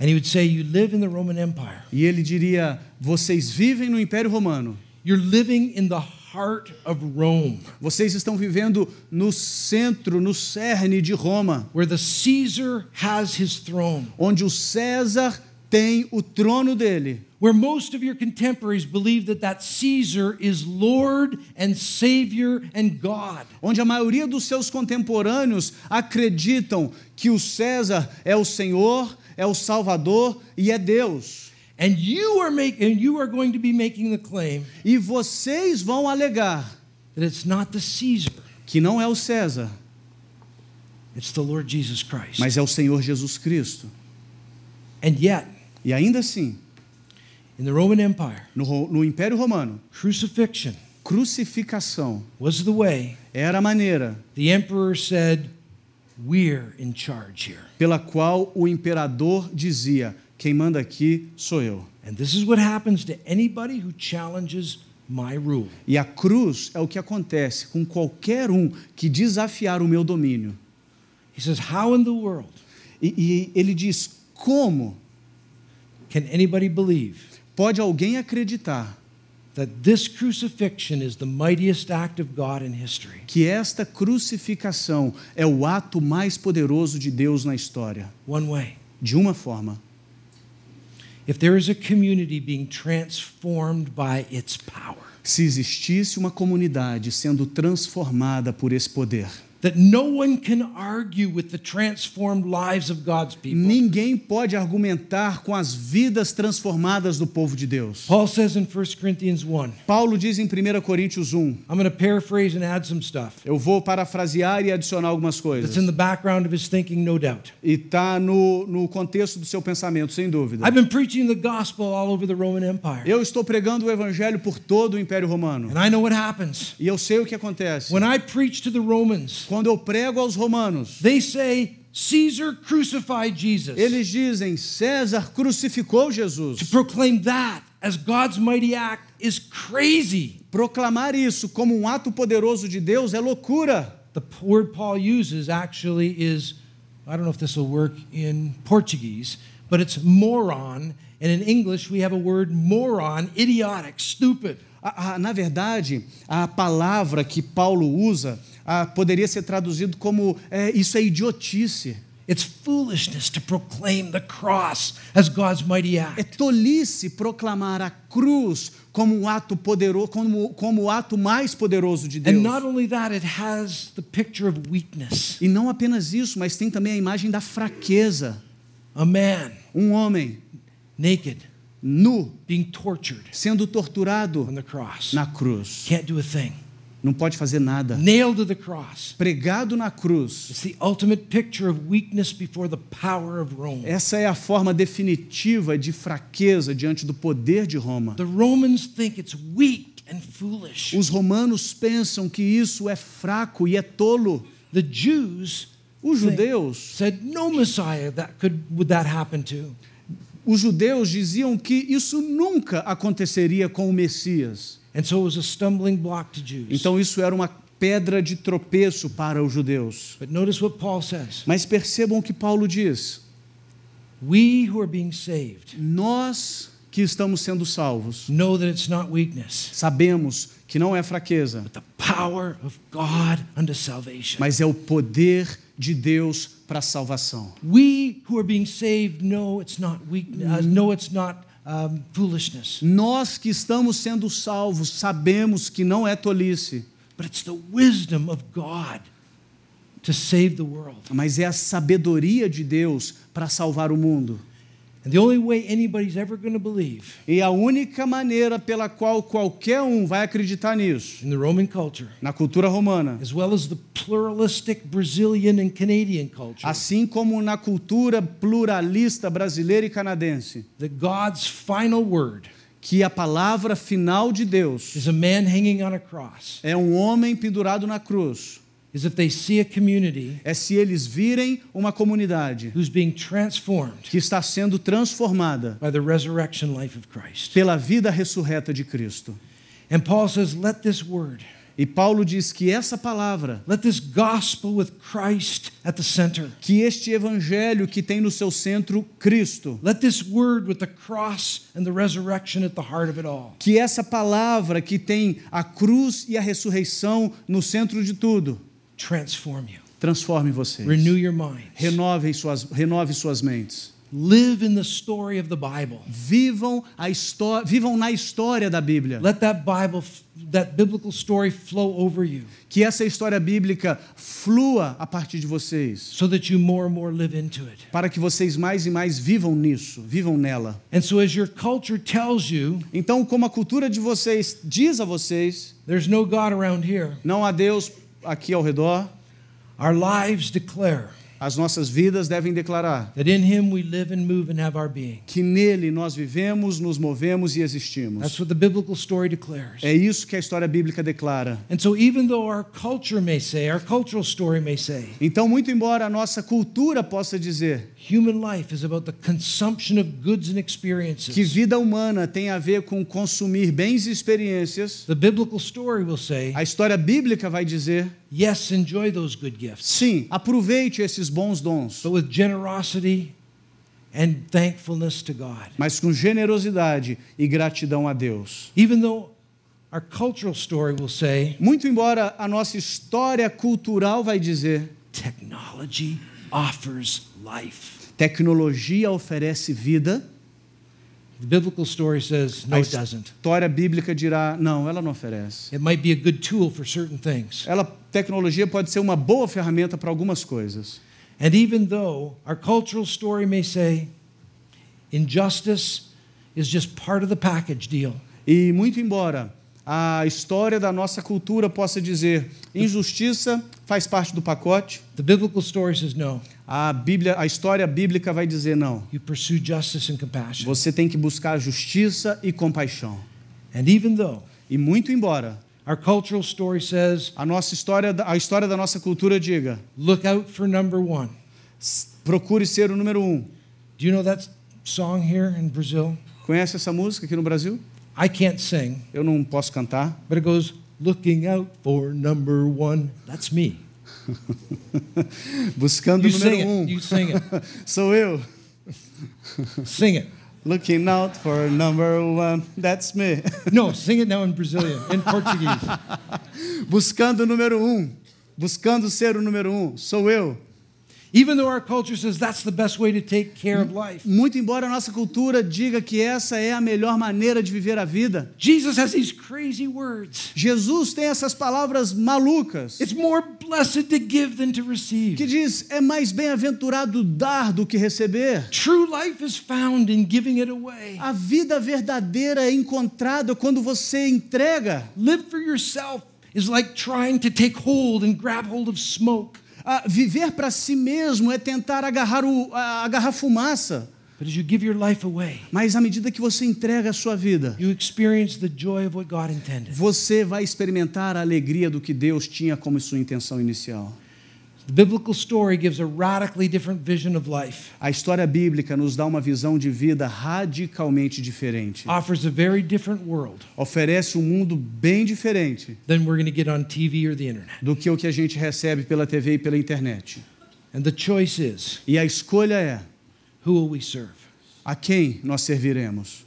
And he would say, You live in the Roman Empire. E ele diria: vocês vivem no Império Romano, You're living in the heart of Rome, vocês estão vivendo no centro, no cerne de Roma, where the Caesar has his throne. onde o César tem o trono dele. where most of your contemporaries believe that that Caesar is Lord and Savior and God. onde a maioria dos seus contemporâneos acreditam que o César é o Senhor, é o Salvador e é Deus. And you are making and you are going to be making the claim E vocês vão alegar that it's not the Caesar, que não é o César, it's the Lord Jesus Christ. mas é o Senhor Jesus Cristo. and yet, E ainda assim, in the Roman Empire, no, no Império Romano, crucifixion crucificação was the way era a maneira the emperor said, "We're in charge here." pela qual o imperador dizia: Quem manda aqui sou eu. And this is what happens to anybody who challenges my rule. E a cruz é o que acontece com qualquer um que desafiar o meu domínio. He says, "How in the world E, e ele diz: Como can anybody believe pode alguém acreditar that this crucifixion is the mightiest act of God in history?" que esta crucificação é o ato mais poderoso de Deus na história? One way. De uma forma, If there is a community being transformed by its power, se existisse uma comunidade sendo transformada por esse poder, that no one can argue with the transformed lives of God's people. ninguém pode argumentar com as vidas transformadas do povo de Deus. Paul says in 1 Corinthians 1, Paulo diz em 1 Coríntios 1, I'm going to paraphrase and add some stuff eu vou parafrasear e adicionar algumas coisas. in the background of his thinking, no doubt. E está no, no contexto do seu pensamento, sem dúvida. I've been preaching the gospel all over the Roman Empire, Eu estou pregando o evangelho por todo o Império Romano. and I know what happens. E eu sei o que acontece. When I preach to the Romans, Quando eu prego aos romanos, they say, Caesar crucified Jesus. eles dizem: César crucificou To Jesus. proclaim that as God's mighty act is crazy. Proclamar isso como um ato poderoso de Deus é loucura. The word Paul uses actually is, I don't know if this will work in Portuguese, but it's moron. And in English, we have a word moron, idiotic, stupid. Na verdade, a palavra que Paulo usa ah, poderia ser traduzido como: é, Isso é idiotice. It's foolishness to proclaim the cross as God's mighty É act. tolice proclamar a cruz como um ato poderoso, como, como o ato mais poderoso de Deus. And not only that, it has the picture of weakness. E não apenas isso, mas tem também a imagem da fraqueza. A man Um homem naked, nu, being tortured sendo torturado on the cross. na cruz. Can't do a thing. Não pode fazer nada. Nailed to the cross. Pregado na cruz. It's the ultimate picture of weakness before the power of Rome. Essa é a forma definitiva de fraqueza diante do poder de Roma. The Romans think it's weak and foolish. Os romanos pensam que isso é fraco e é tolo. The Jews Os judeus, said no Messiah that could would that happen to. os judeus diziam que isso nunca aconteceria com o Messias. And so it was a stumbling block to Jews. Então isso era uma pedra de tropeço para os judeus. but notice what Paul says. Mas percebam o que Paulo diz: We who are being saved nós que estamos sendo salvos know that it's not weakness, sabemos que não é fraqueza, but the power of God unto salvation. mas é o poder de Deus para a salvação. we who are being saved know it's not weakness, uh, know it's not um, foolishness, Nós que estamos sendo salvos sabemos que não é tolice, but it's the wisdom of God to save the world. mas é a sabedoria de Deus para salvar o mundo. E a única maneira pela qual qualquer um vai acreditar nisso, in the Roman culture, na cultura romana, as well as the pluralistic Brazilian and Canadian culture, assim como na cultura pluralista brasileira e canadense, that God's final word que a palavra final de Deus is a man hanging on a cross, é um homem pendurado na cruz. Is if they see a community É se eles virem uma comunidade who's being transformed que está sendo transformada by the resurrection life of Christ. pela vida ressurreta de Cristo. And Paul says, let this word, E Paulo diz que essa palavra, let this gospel with Christ at the center, que este evangelho que tem no seu centro Cristo, let this word with the cross and the resurrection at the heart of it all, que essa palavra que tem a cruz e a ressurreição no centro de tudo, transform you, transforme vocês. renew your minds. Renove suas, renove suas mentes. Live in the story of the Bible. Vivam, a histó- vivam na história da Bíblia. Let that Bible, that biblical story flow over you Que essa história bíblica flua a partir de vocês. so that you more and more live into it. Para que vocês mais e mais vivam nisso, vivam nela. And so, as your culture tells you, Então, como a cultura de vocês diz a vocês, there's no God around here, não há Deus aqui ao redor, our lives declare as nossas vidas devem declarar that in Him we live and move and have our being. que nele nós vivemos, nos movemos e existimos. That's what the biblical story declares. É isso que a história bíblica declara. And so, even though our culture may say, our cultural story may say, Então, muito embora a nossa cultura possa dizer human life is about the consumption of goods and experiences, que vida humana tem a ver com consumir bens e experiências, the biblical story will say, a história bíblica vai dizer: yes, enjoy those good gifts, sim, aproveite esses bons dons, but with generosity and thankfulness to God. mas com generosidade e gratidão a Deus. Even though our cultural story will say, Muito embora a nossa história cultural vai dizer: technology offers life. tecnologia oferece vida, The biblical story says, no, a it doesn't. história bíblica dirá: não, ela não oferece. It might be a good tool for certain things. Ela, tecnologia pode ser uma boa ferramenta para algumas coisas. And even though our cultural story may say, injustice is just part of the package deal, E muito embora a história da nossa cultura possa dizer injustiça faz parte do pacote, the biblical story says, no, a Bíblia, a história bíblica vai dizer não. you pursue justice and compassion. Você tem que buscar justiça e compaixão. And even though E muito embora our cultural story says, a nossa história, a história da nossa cultura diga look out for number one. "S- procure ser o número um. Do you know that song here in Brazil? Conhece essa música aqui no Brasil? I can't sing, Eu não posso cantar. but it goes, looking out for number one. That's me. <laughs> Buscando You sing número um. it. You sing it. <laughs> Sou eu. Sing it. Looking out for number one. That's me. <laughs> No, sing it now in Brazilian, in Portuguese. Buscando número um. Buscando ser o número um. Sou eu. Even though our culture says that's the best way to take care of life, Muito embora a nossa cultura diga que essa é a melhor maneira de viver a vida, Jesus has these crazy words. Jesus tem essas palavras malucas It's more blessed to give than to receive. que diz: é mais bem-aventurado dar do que receber. True life is found in giving it away. A vida verdadeira é encontrada quando você entrega. Live for yourself is like trying to take hold and grab hold of smoke. Ah, viver para si mesmo é tentar agarrar, o, a- agarrar fumaça. But as you give your life away, Mas à medida que você entrega a sua vida, you experience the joy of what God intended. você vai experimentar a alegria do que Deus tinha como sua intenção inicial. The biblical story gives a radically different vision of life, A história bíblica nos dá uma visão de vida radicalmente diferente. offers a very different world Oferece um mundo bem diferente than we're going to get on TV or the internet. do que o que a gente recebe pela TV e pela internet. And the choice is E a escolha é who will we serve? a quem nós serviremos.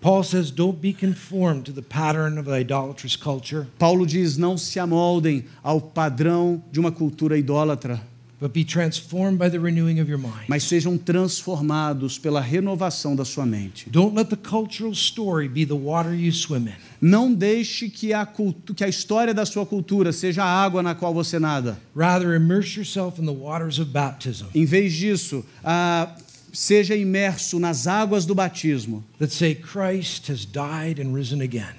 Paul says, Don't be conformed to the pattern of the idolatrous culture, Paulo diz: não se amoldem ao padrão de uma cultura idólatra, but be transformed by the renewing of your mind. mas sejam transformados pela renovação da sua mente. Don't let the cultural story be the water you swim in. Não deixe que a, cultu- que a história da sua cultura seja a água na qual você nada. Rather, immerse yourself in the waters of baptism Em vez disso, ah, seja imerso nas águas do batismo,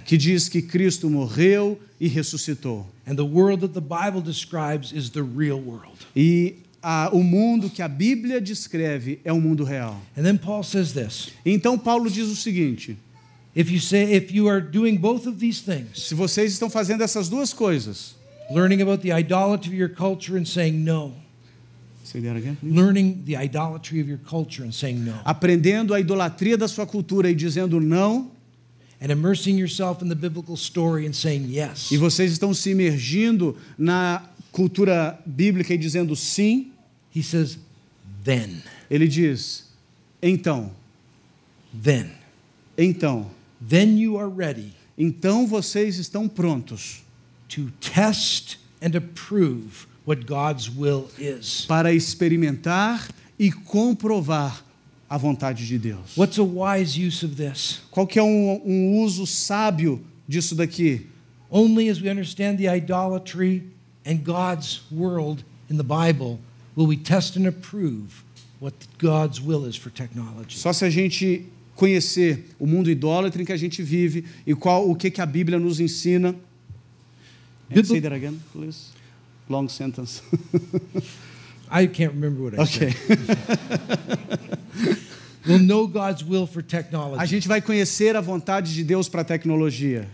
que diz que Cristo morreu e ressuscitou. E o mundo que a Bíblia descreve é o mundo real. And then Paul says this Então Paulo diz o seguinte: se vocês estão fazendo essas duas coisas, learning about the idolatry of your culture and saying no, Say that again, please. Learning the idolatry of your culture and saying no, aprendendo a idolatria da sua cultura e dizendo não, and immersing yourself in the biblical story and saying yes, e vocês estão se imergindo na cultura bíblica e dizendo sim, he says, then, ele diz: então, then, então, then you are ready então vocês estão prontos to test and approve what God's will is. para experimentar e comprovar a vontade de Deus. What's a wise use of this? Qual que é um, um uso sábio disso daqui? Only as we understand the idolatry and God's world in the Bible will we test and approve what God's will is for technology. Só se a gente conhecer o mundo idólatra em que a gente vive e qual o que, que a Bíblia nos ensina. Bibli- say that again, please. Long sentence. <laughs> I can't remember what I ok. said. <laughs> We'll know God's will for A technology. gente vai conhecer a vontade de Deus para a tecnologia.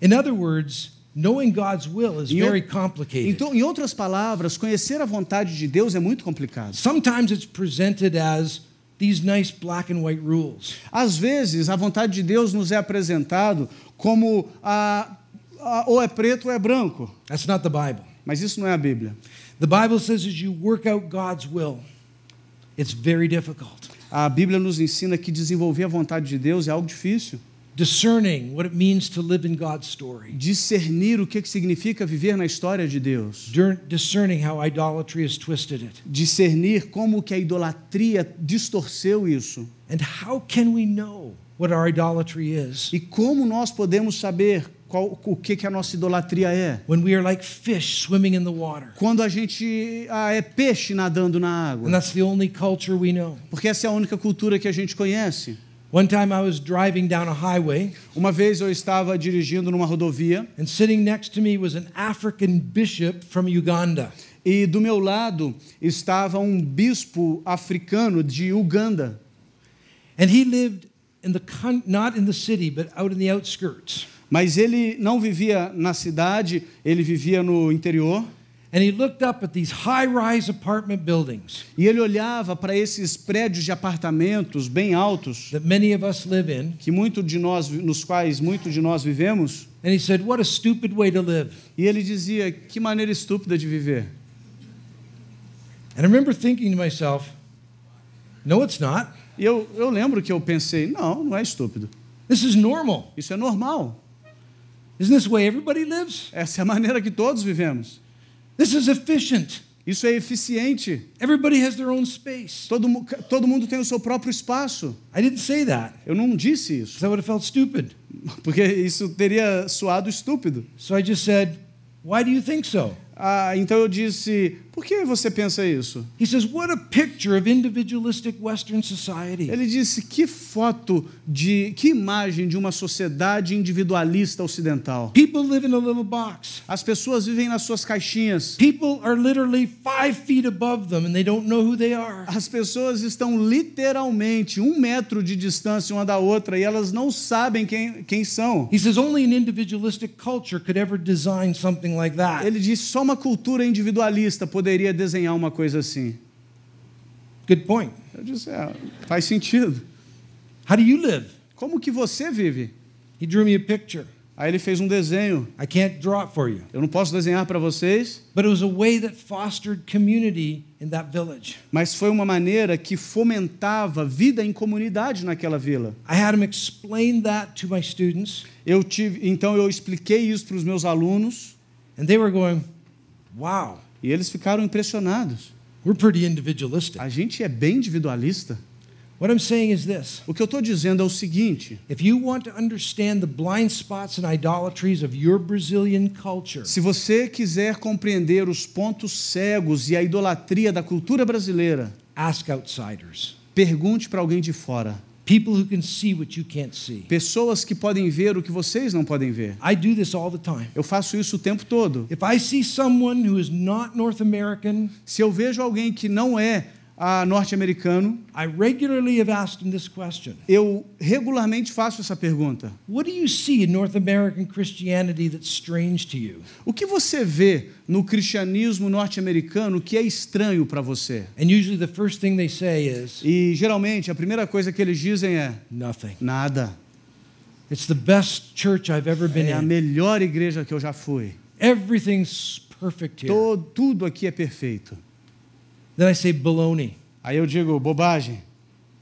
In other words, knowing God's will is very complicated. Então, em outras palavras, conhecer a vontade de Deus é muito complicado. Sometimes it's presented as these nice black and white rules. Às vezes, a vontade de Deus nos é apresentado como a, a- ou é preto ou é branco, That's not the Bible. Mas isso não é a Bíblia. The Bible says as you work out God's will, it's very difficult. A Bíblia nos ensina que desenvolver a vontade de Deus é algo difícil. Discerning what it means to live in God's story. Discernir o que significa viver na história de Deus. Discerning how idolatry has twisted it. Discernir como que a idolatria distorceu isso. And how can we know what our idolatry is E como nós podemos saber qual, o que, que a nossa idolatria é? when we are like fish swimming in the water? Quando a gente ah, é peixe nadando na And água. that's the only culture we know. Porque essa é a única cultura que a gente conhece. One time I was driving down a highway, Uma vez eu estava dirigindo numa rodovia and sitting next to me was an African bishop from Uganda. e do meu lado estava um bispo africano de Uganda. And he lived in the not in the city, but out in the outskirts. Mas ele não vivia na cidade, ele vivia no interior. And he looked up at these high-rise apartment buildings E ele olhava para esses prédios de apartamentos bem altos, that many of us live in, que muito de nós, nos quais muito de nós vivemos, and he said, "What a stupid way to live." e ele dizia: que maneira estúpida de viver. And I remember thinking to myself, "No, it's not. E eu, eu lembro que eu pensei: não, não é estúpido. This is normal. Isso é normal. Isn't this way everybody lives? Essa é a maneira que todos vivemos. This is efficient. Isso é eficiente. Everybody has their own space." Todo, todo mundo tem o seu próprio espaço. I didn't say that Eu não disse isso, I would have felt stupid. <laughs> porque isso teria soado estúpido. So I just said, "Why do you think so?" Ah, então eu disse: por que você pensa isso? He says, What a picture of individualistic Western society. Ele disse: que foto de, que imagem de uma sociedade individualista ocidental. People live in a little box. As pessoas vivem nas suas caixinhas. People are literally five feet above them and they don't know who they are. As pessoas estão literalmente um metro de distância uma da outra e elas não sabem quem, quem são. He says, Only an individualistic culture could ever design something like that. Ele disse: só uma cultura individualista poderia desenhar uma coisa assim. Good point. Eu disse: é, faz sentido. How do you live? Como que você vive? He drew me a picture. Aí ele fez um desenho. I can't draw it for you. Eu não posso desenhar para vocês, But it was a way that fostered community in that village. mas foi uma maneira que fomentava vida em comunidade naquela vila. I had him explain that to my students, Eu tive, então eu expliquei isso para os meus alunos and they were going, Wow, e eles ficaram impressionados. we're pretty individualistic. A gente é bem individualista. What I'm saying is this. O que eu estou dizendo é o seguinte: se você quiser compreender os pontos cegos e a idolatria da cultura brasileira, ask outsiders. pergunte para alguém de fora. People who can see what you can't see. Pessoas que podem ver o que vocês não podem ver. I do this all the time. Eu faço isso o tempo todo. If I see someone who is not North American, Se eu vejo alguém que não é ah, norte-americano, I regularly have asked him this question eu regularmente faço essa pergunta. What do you see in North American Christianity that's strange to you? O que você vê no cristianismo norte-americano que é estranho para você? And usually the first thing they say is E geralmente a primeira coisa que eles dizem é nothing. nada. It's the best church I've ever been É a in. melhor igreja que eu já fui. Everything's perfect here. Todo, tudo aqui é perfeito. Then I say baloney. Aí eu digo bobagem.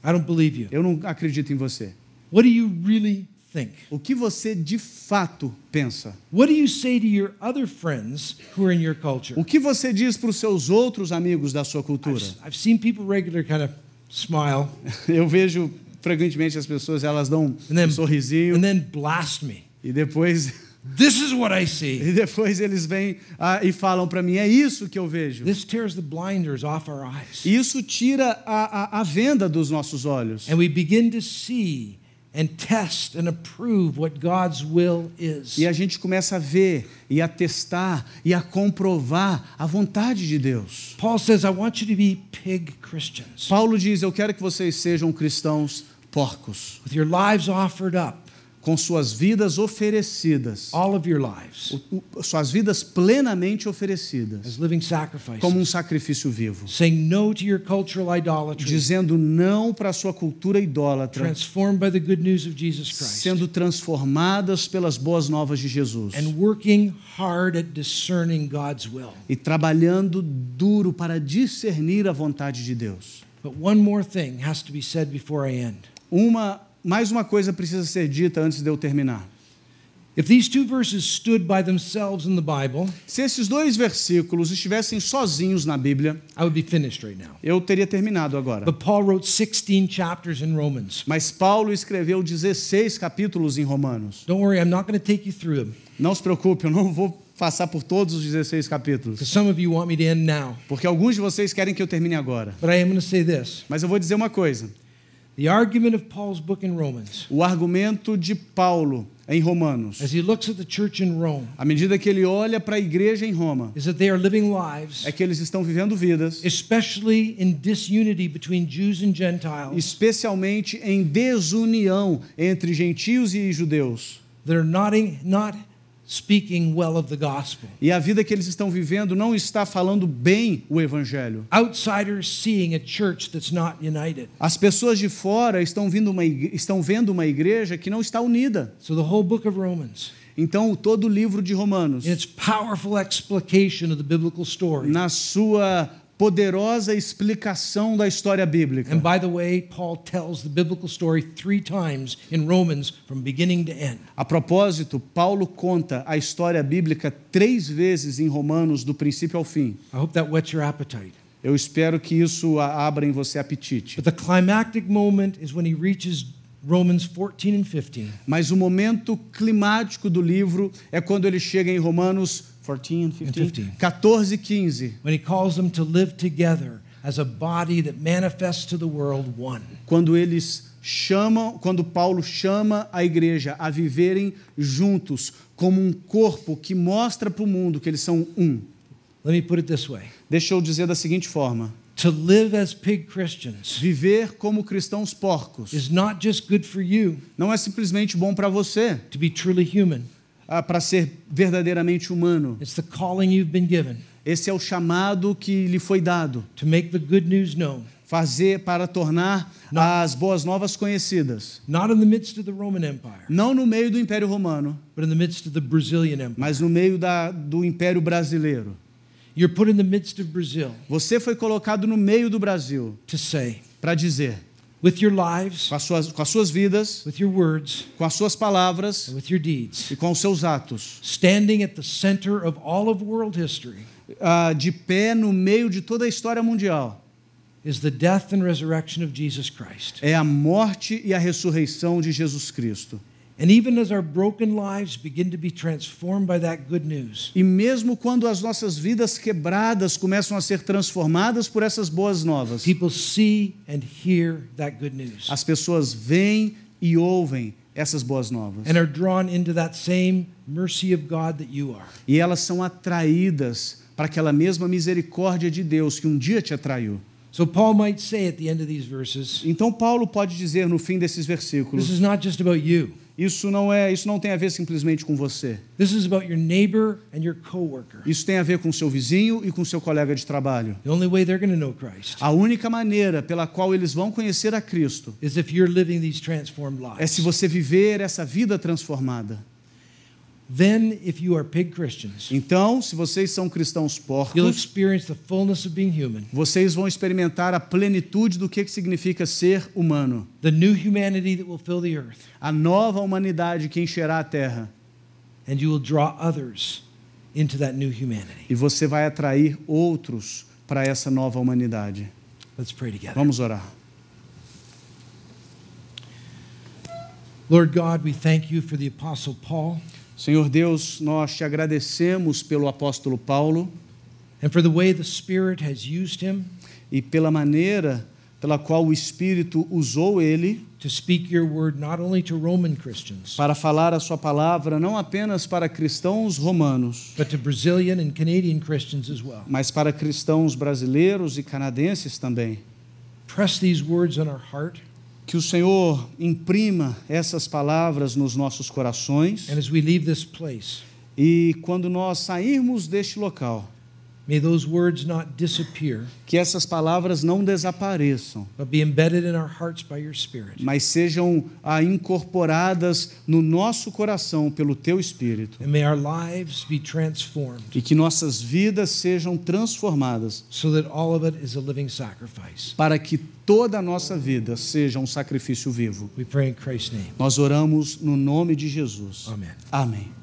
I don't believe you. Eu não acredito em você. What do you really think? O que você de fato pensa? What do you say to your other friends who are in your culture? O que você diz para os seus outros amigos da sua cultura? I've, I've seen people regular kind of smile, <laughs> Eu vejo frequentemente as pessoas, elas dão and then, um sorrisinho and then blast me. e depois, This is what I see. e depois eles vêm ah, e falam para mim: é isso que eu vejo. This tears the blinders off our eyes. Isso tira a, a, a venda dos nossos olhos. And we begin to see and test and approve what God's will is. E a gente começa a ver e a testar e a comprovar a vontade de Deus. Paul says, I want you to be pig Christians Paulo diz: Eu quero que vocês sejam cristãos porcos, with your lives offered up, com suas vidas oferecidas, all of your lives, o- o- suas vidas plenamente oferecidas, as living sacrifices, como um sacrifício vivo, saying no to your cultural idolatry, dizendo não para a sua cultura idólatra, transformed by the good news of Jesus Christ, sendo transformadas pelas boas novas de Jesus. And working hard at discerning God's will. e trabalhando duro para discernir a vontade de Deus. But one more thing has to be said before I end. Uma mais uma coisa precisa ser dita antes de eu terminar. If these two verses stood by themselves in the Bible, Se esses dois versículos estivessem sozinhos na Bíblia, I would be finished right now. eu teria terminado agora. But Paul wrote 16 chapters in Romans. Mas Paulo escreveu 16 capítulos em Romanos. Don't worry, I'm not going to take you through them Não se preocupe, eu não vou passar por todos os 16 capítulos, some of you want me to end now. porque alguns de vocês querem que eu termine agora. But I am going to say this Mas eu vou dizer uma coisa: o argumento de Paulo em Romanos, as he looks at the church in Rome, à medida que ele olha para a igreja em Roma, is that they are living lives, é que eles estão vivendo vidas, especially in disunity between Jews and Gentiles, especialmente em desunião entre gentios e judeus. that are not, not speaking well of the gospel. E a vida que eles estão vivendo não está falando bem o evangelho. Outsiders seeing a church that's not united. As pessoas de fora estão, vindo uma estão vendo uma igreja que não está unida. So the whole book of Romans, Então, todo o livro de Romanos, in its powerful explication of the biblical story. na sua poderosa explicação da história bíblica. And by the way, Paul tells the biblical story three times in Romans from beginning to end. A propósito, Paulo conta a história bíblica três vezes em Romanos, do princípio ao fim. I hope that whets your appetite. Eu espero que isso abra em você apetite. But the climactic moment is when he reaches Romans 14 and 15. Mas o momento climático do livro é quando ele chega em Romanos 14 and 15, 15. 14 e 15, when he calls them to live together as a body that manifests to the world one. quando eles chamam, quando Paulo chama a igreja a viverem juntos como um corpo que mostra para o mundo que eles são um. Let me put it this way Deixa eu dizer da seguinte forma: to live as pig Christians viver como cristãos porcos is not just good for you não é simplesmente bom para você, to be truly human, ah, para ser verdadeiramente humano. it's the calling you've been given Esse é o chamado que lhe foi dado, to make the good news known, fazer para tornar Não. as boas novas conhecidas, not in the midst of the Roman Empire, não no meio do Império Romano, but in the midst of the Brazilian Empire. mas no meio da, do Império Brasileiro. You're put in the midst of Brazil Você foi colocado no meio do Brasil to say, para dizer, with your lives, com as, suas, com as suas vidas, with your words, com as suas palavras and with your deeds, e com os seus atos, standing at the center of all of world history ah, de pé no meio de toda a história mundial, is the death and resurrection of Jesus Christ. é a morte e a ressurreição de Jesus Cristo. And even as our broken lives begin to be transformed by that good news, E mesmo quando as nossas vidas quebradas começam a ser transformadas por essas boas novas, people see and hear that good news as pessoas veem e ouvem essas boas novas. and are drawn into that same mercy of God that you are. E elas são atraídas para aquela mesma misericórdia de Deus que um dia te atraiu. So Paul might say at the end of these verses, Então Paulo pode dizer no fim desses this versículos, is not just about you. Isso não é, isso não tem a ver simplesmente com você. This is about your neighbor and your coworker. Isso tem a ver com seu vizinho e com seu colega de trabalho. The only way they're going to know Christ A única maneira pela qual eles vão conhecer a Cristo is if you're living these transformed é se você viver essa vida transformada. Then, if you are pig Christians, então, se vocês são cristãos porcos, vocês vão experimentar a plenitude do que, que significa ser humano. The new humanity that will fill the earth. A nova humanidade que encherá a terra. And you will draw others into that new humanity. E você vai atrair outros para essa nova humanidade. Let's pray together. Vamos orar. Lord God, we thank you for the apostle Paul. Senhor Deus, nós te agradecemos pelo apóstolo Paulo and for the way the Spirit has used him e pela maneira pela qual o Espírito usou ele to speak your word not only to Roman Christians, para falar a sua palavra não apenas para cristãos romanos, but to Brazilian and Canadian Christians as well. mas para cristãos brasileiros e canadenses também. Press these words on our heart, Que o Senhor imprima essas palavras nos nossos corações. And as we leave this place, e quando nós sairmos deste local, que essas palavras não desapareçam, but be embedded in our hearts by your Spirit. mas sejam ah, incorporadas no nosso coração pelo teu Espírito. And may our lives be transformed E que nossas vidas sejam transformadas so that all of it is a living sacrifice. para que toda a nossa vida seja um sacrifício vivo. We pray in Christ's name. Nós oramos no nome de Jesus. Amen. Amém.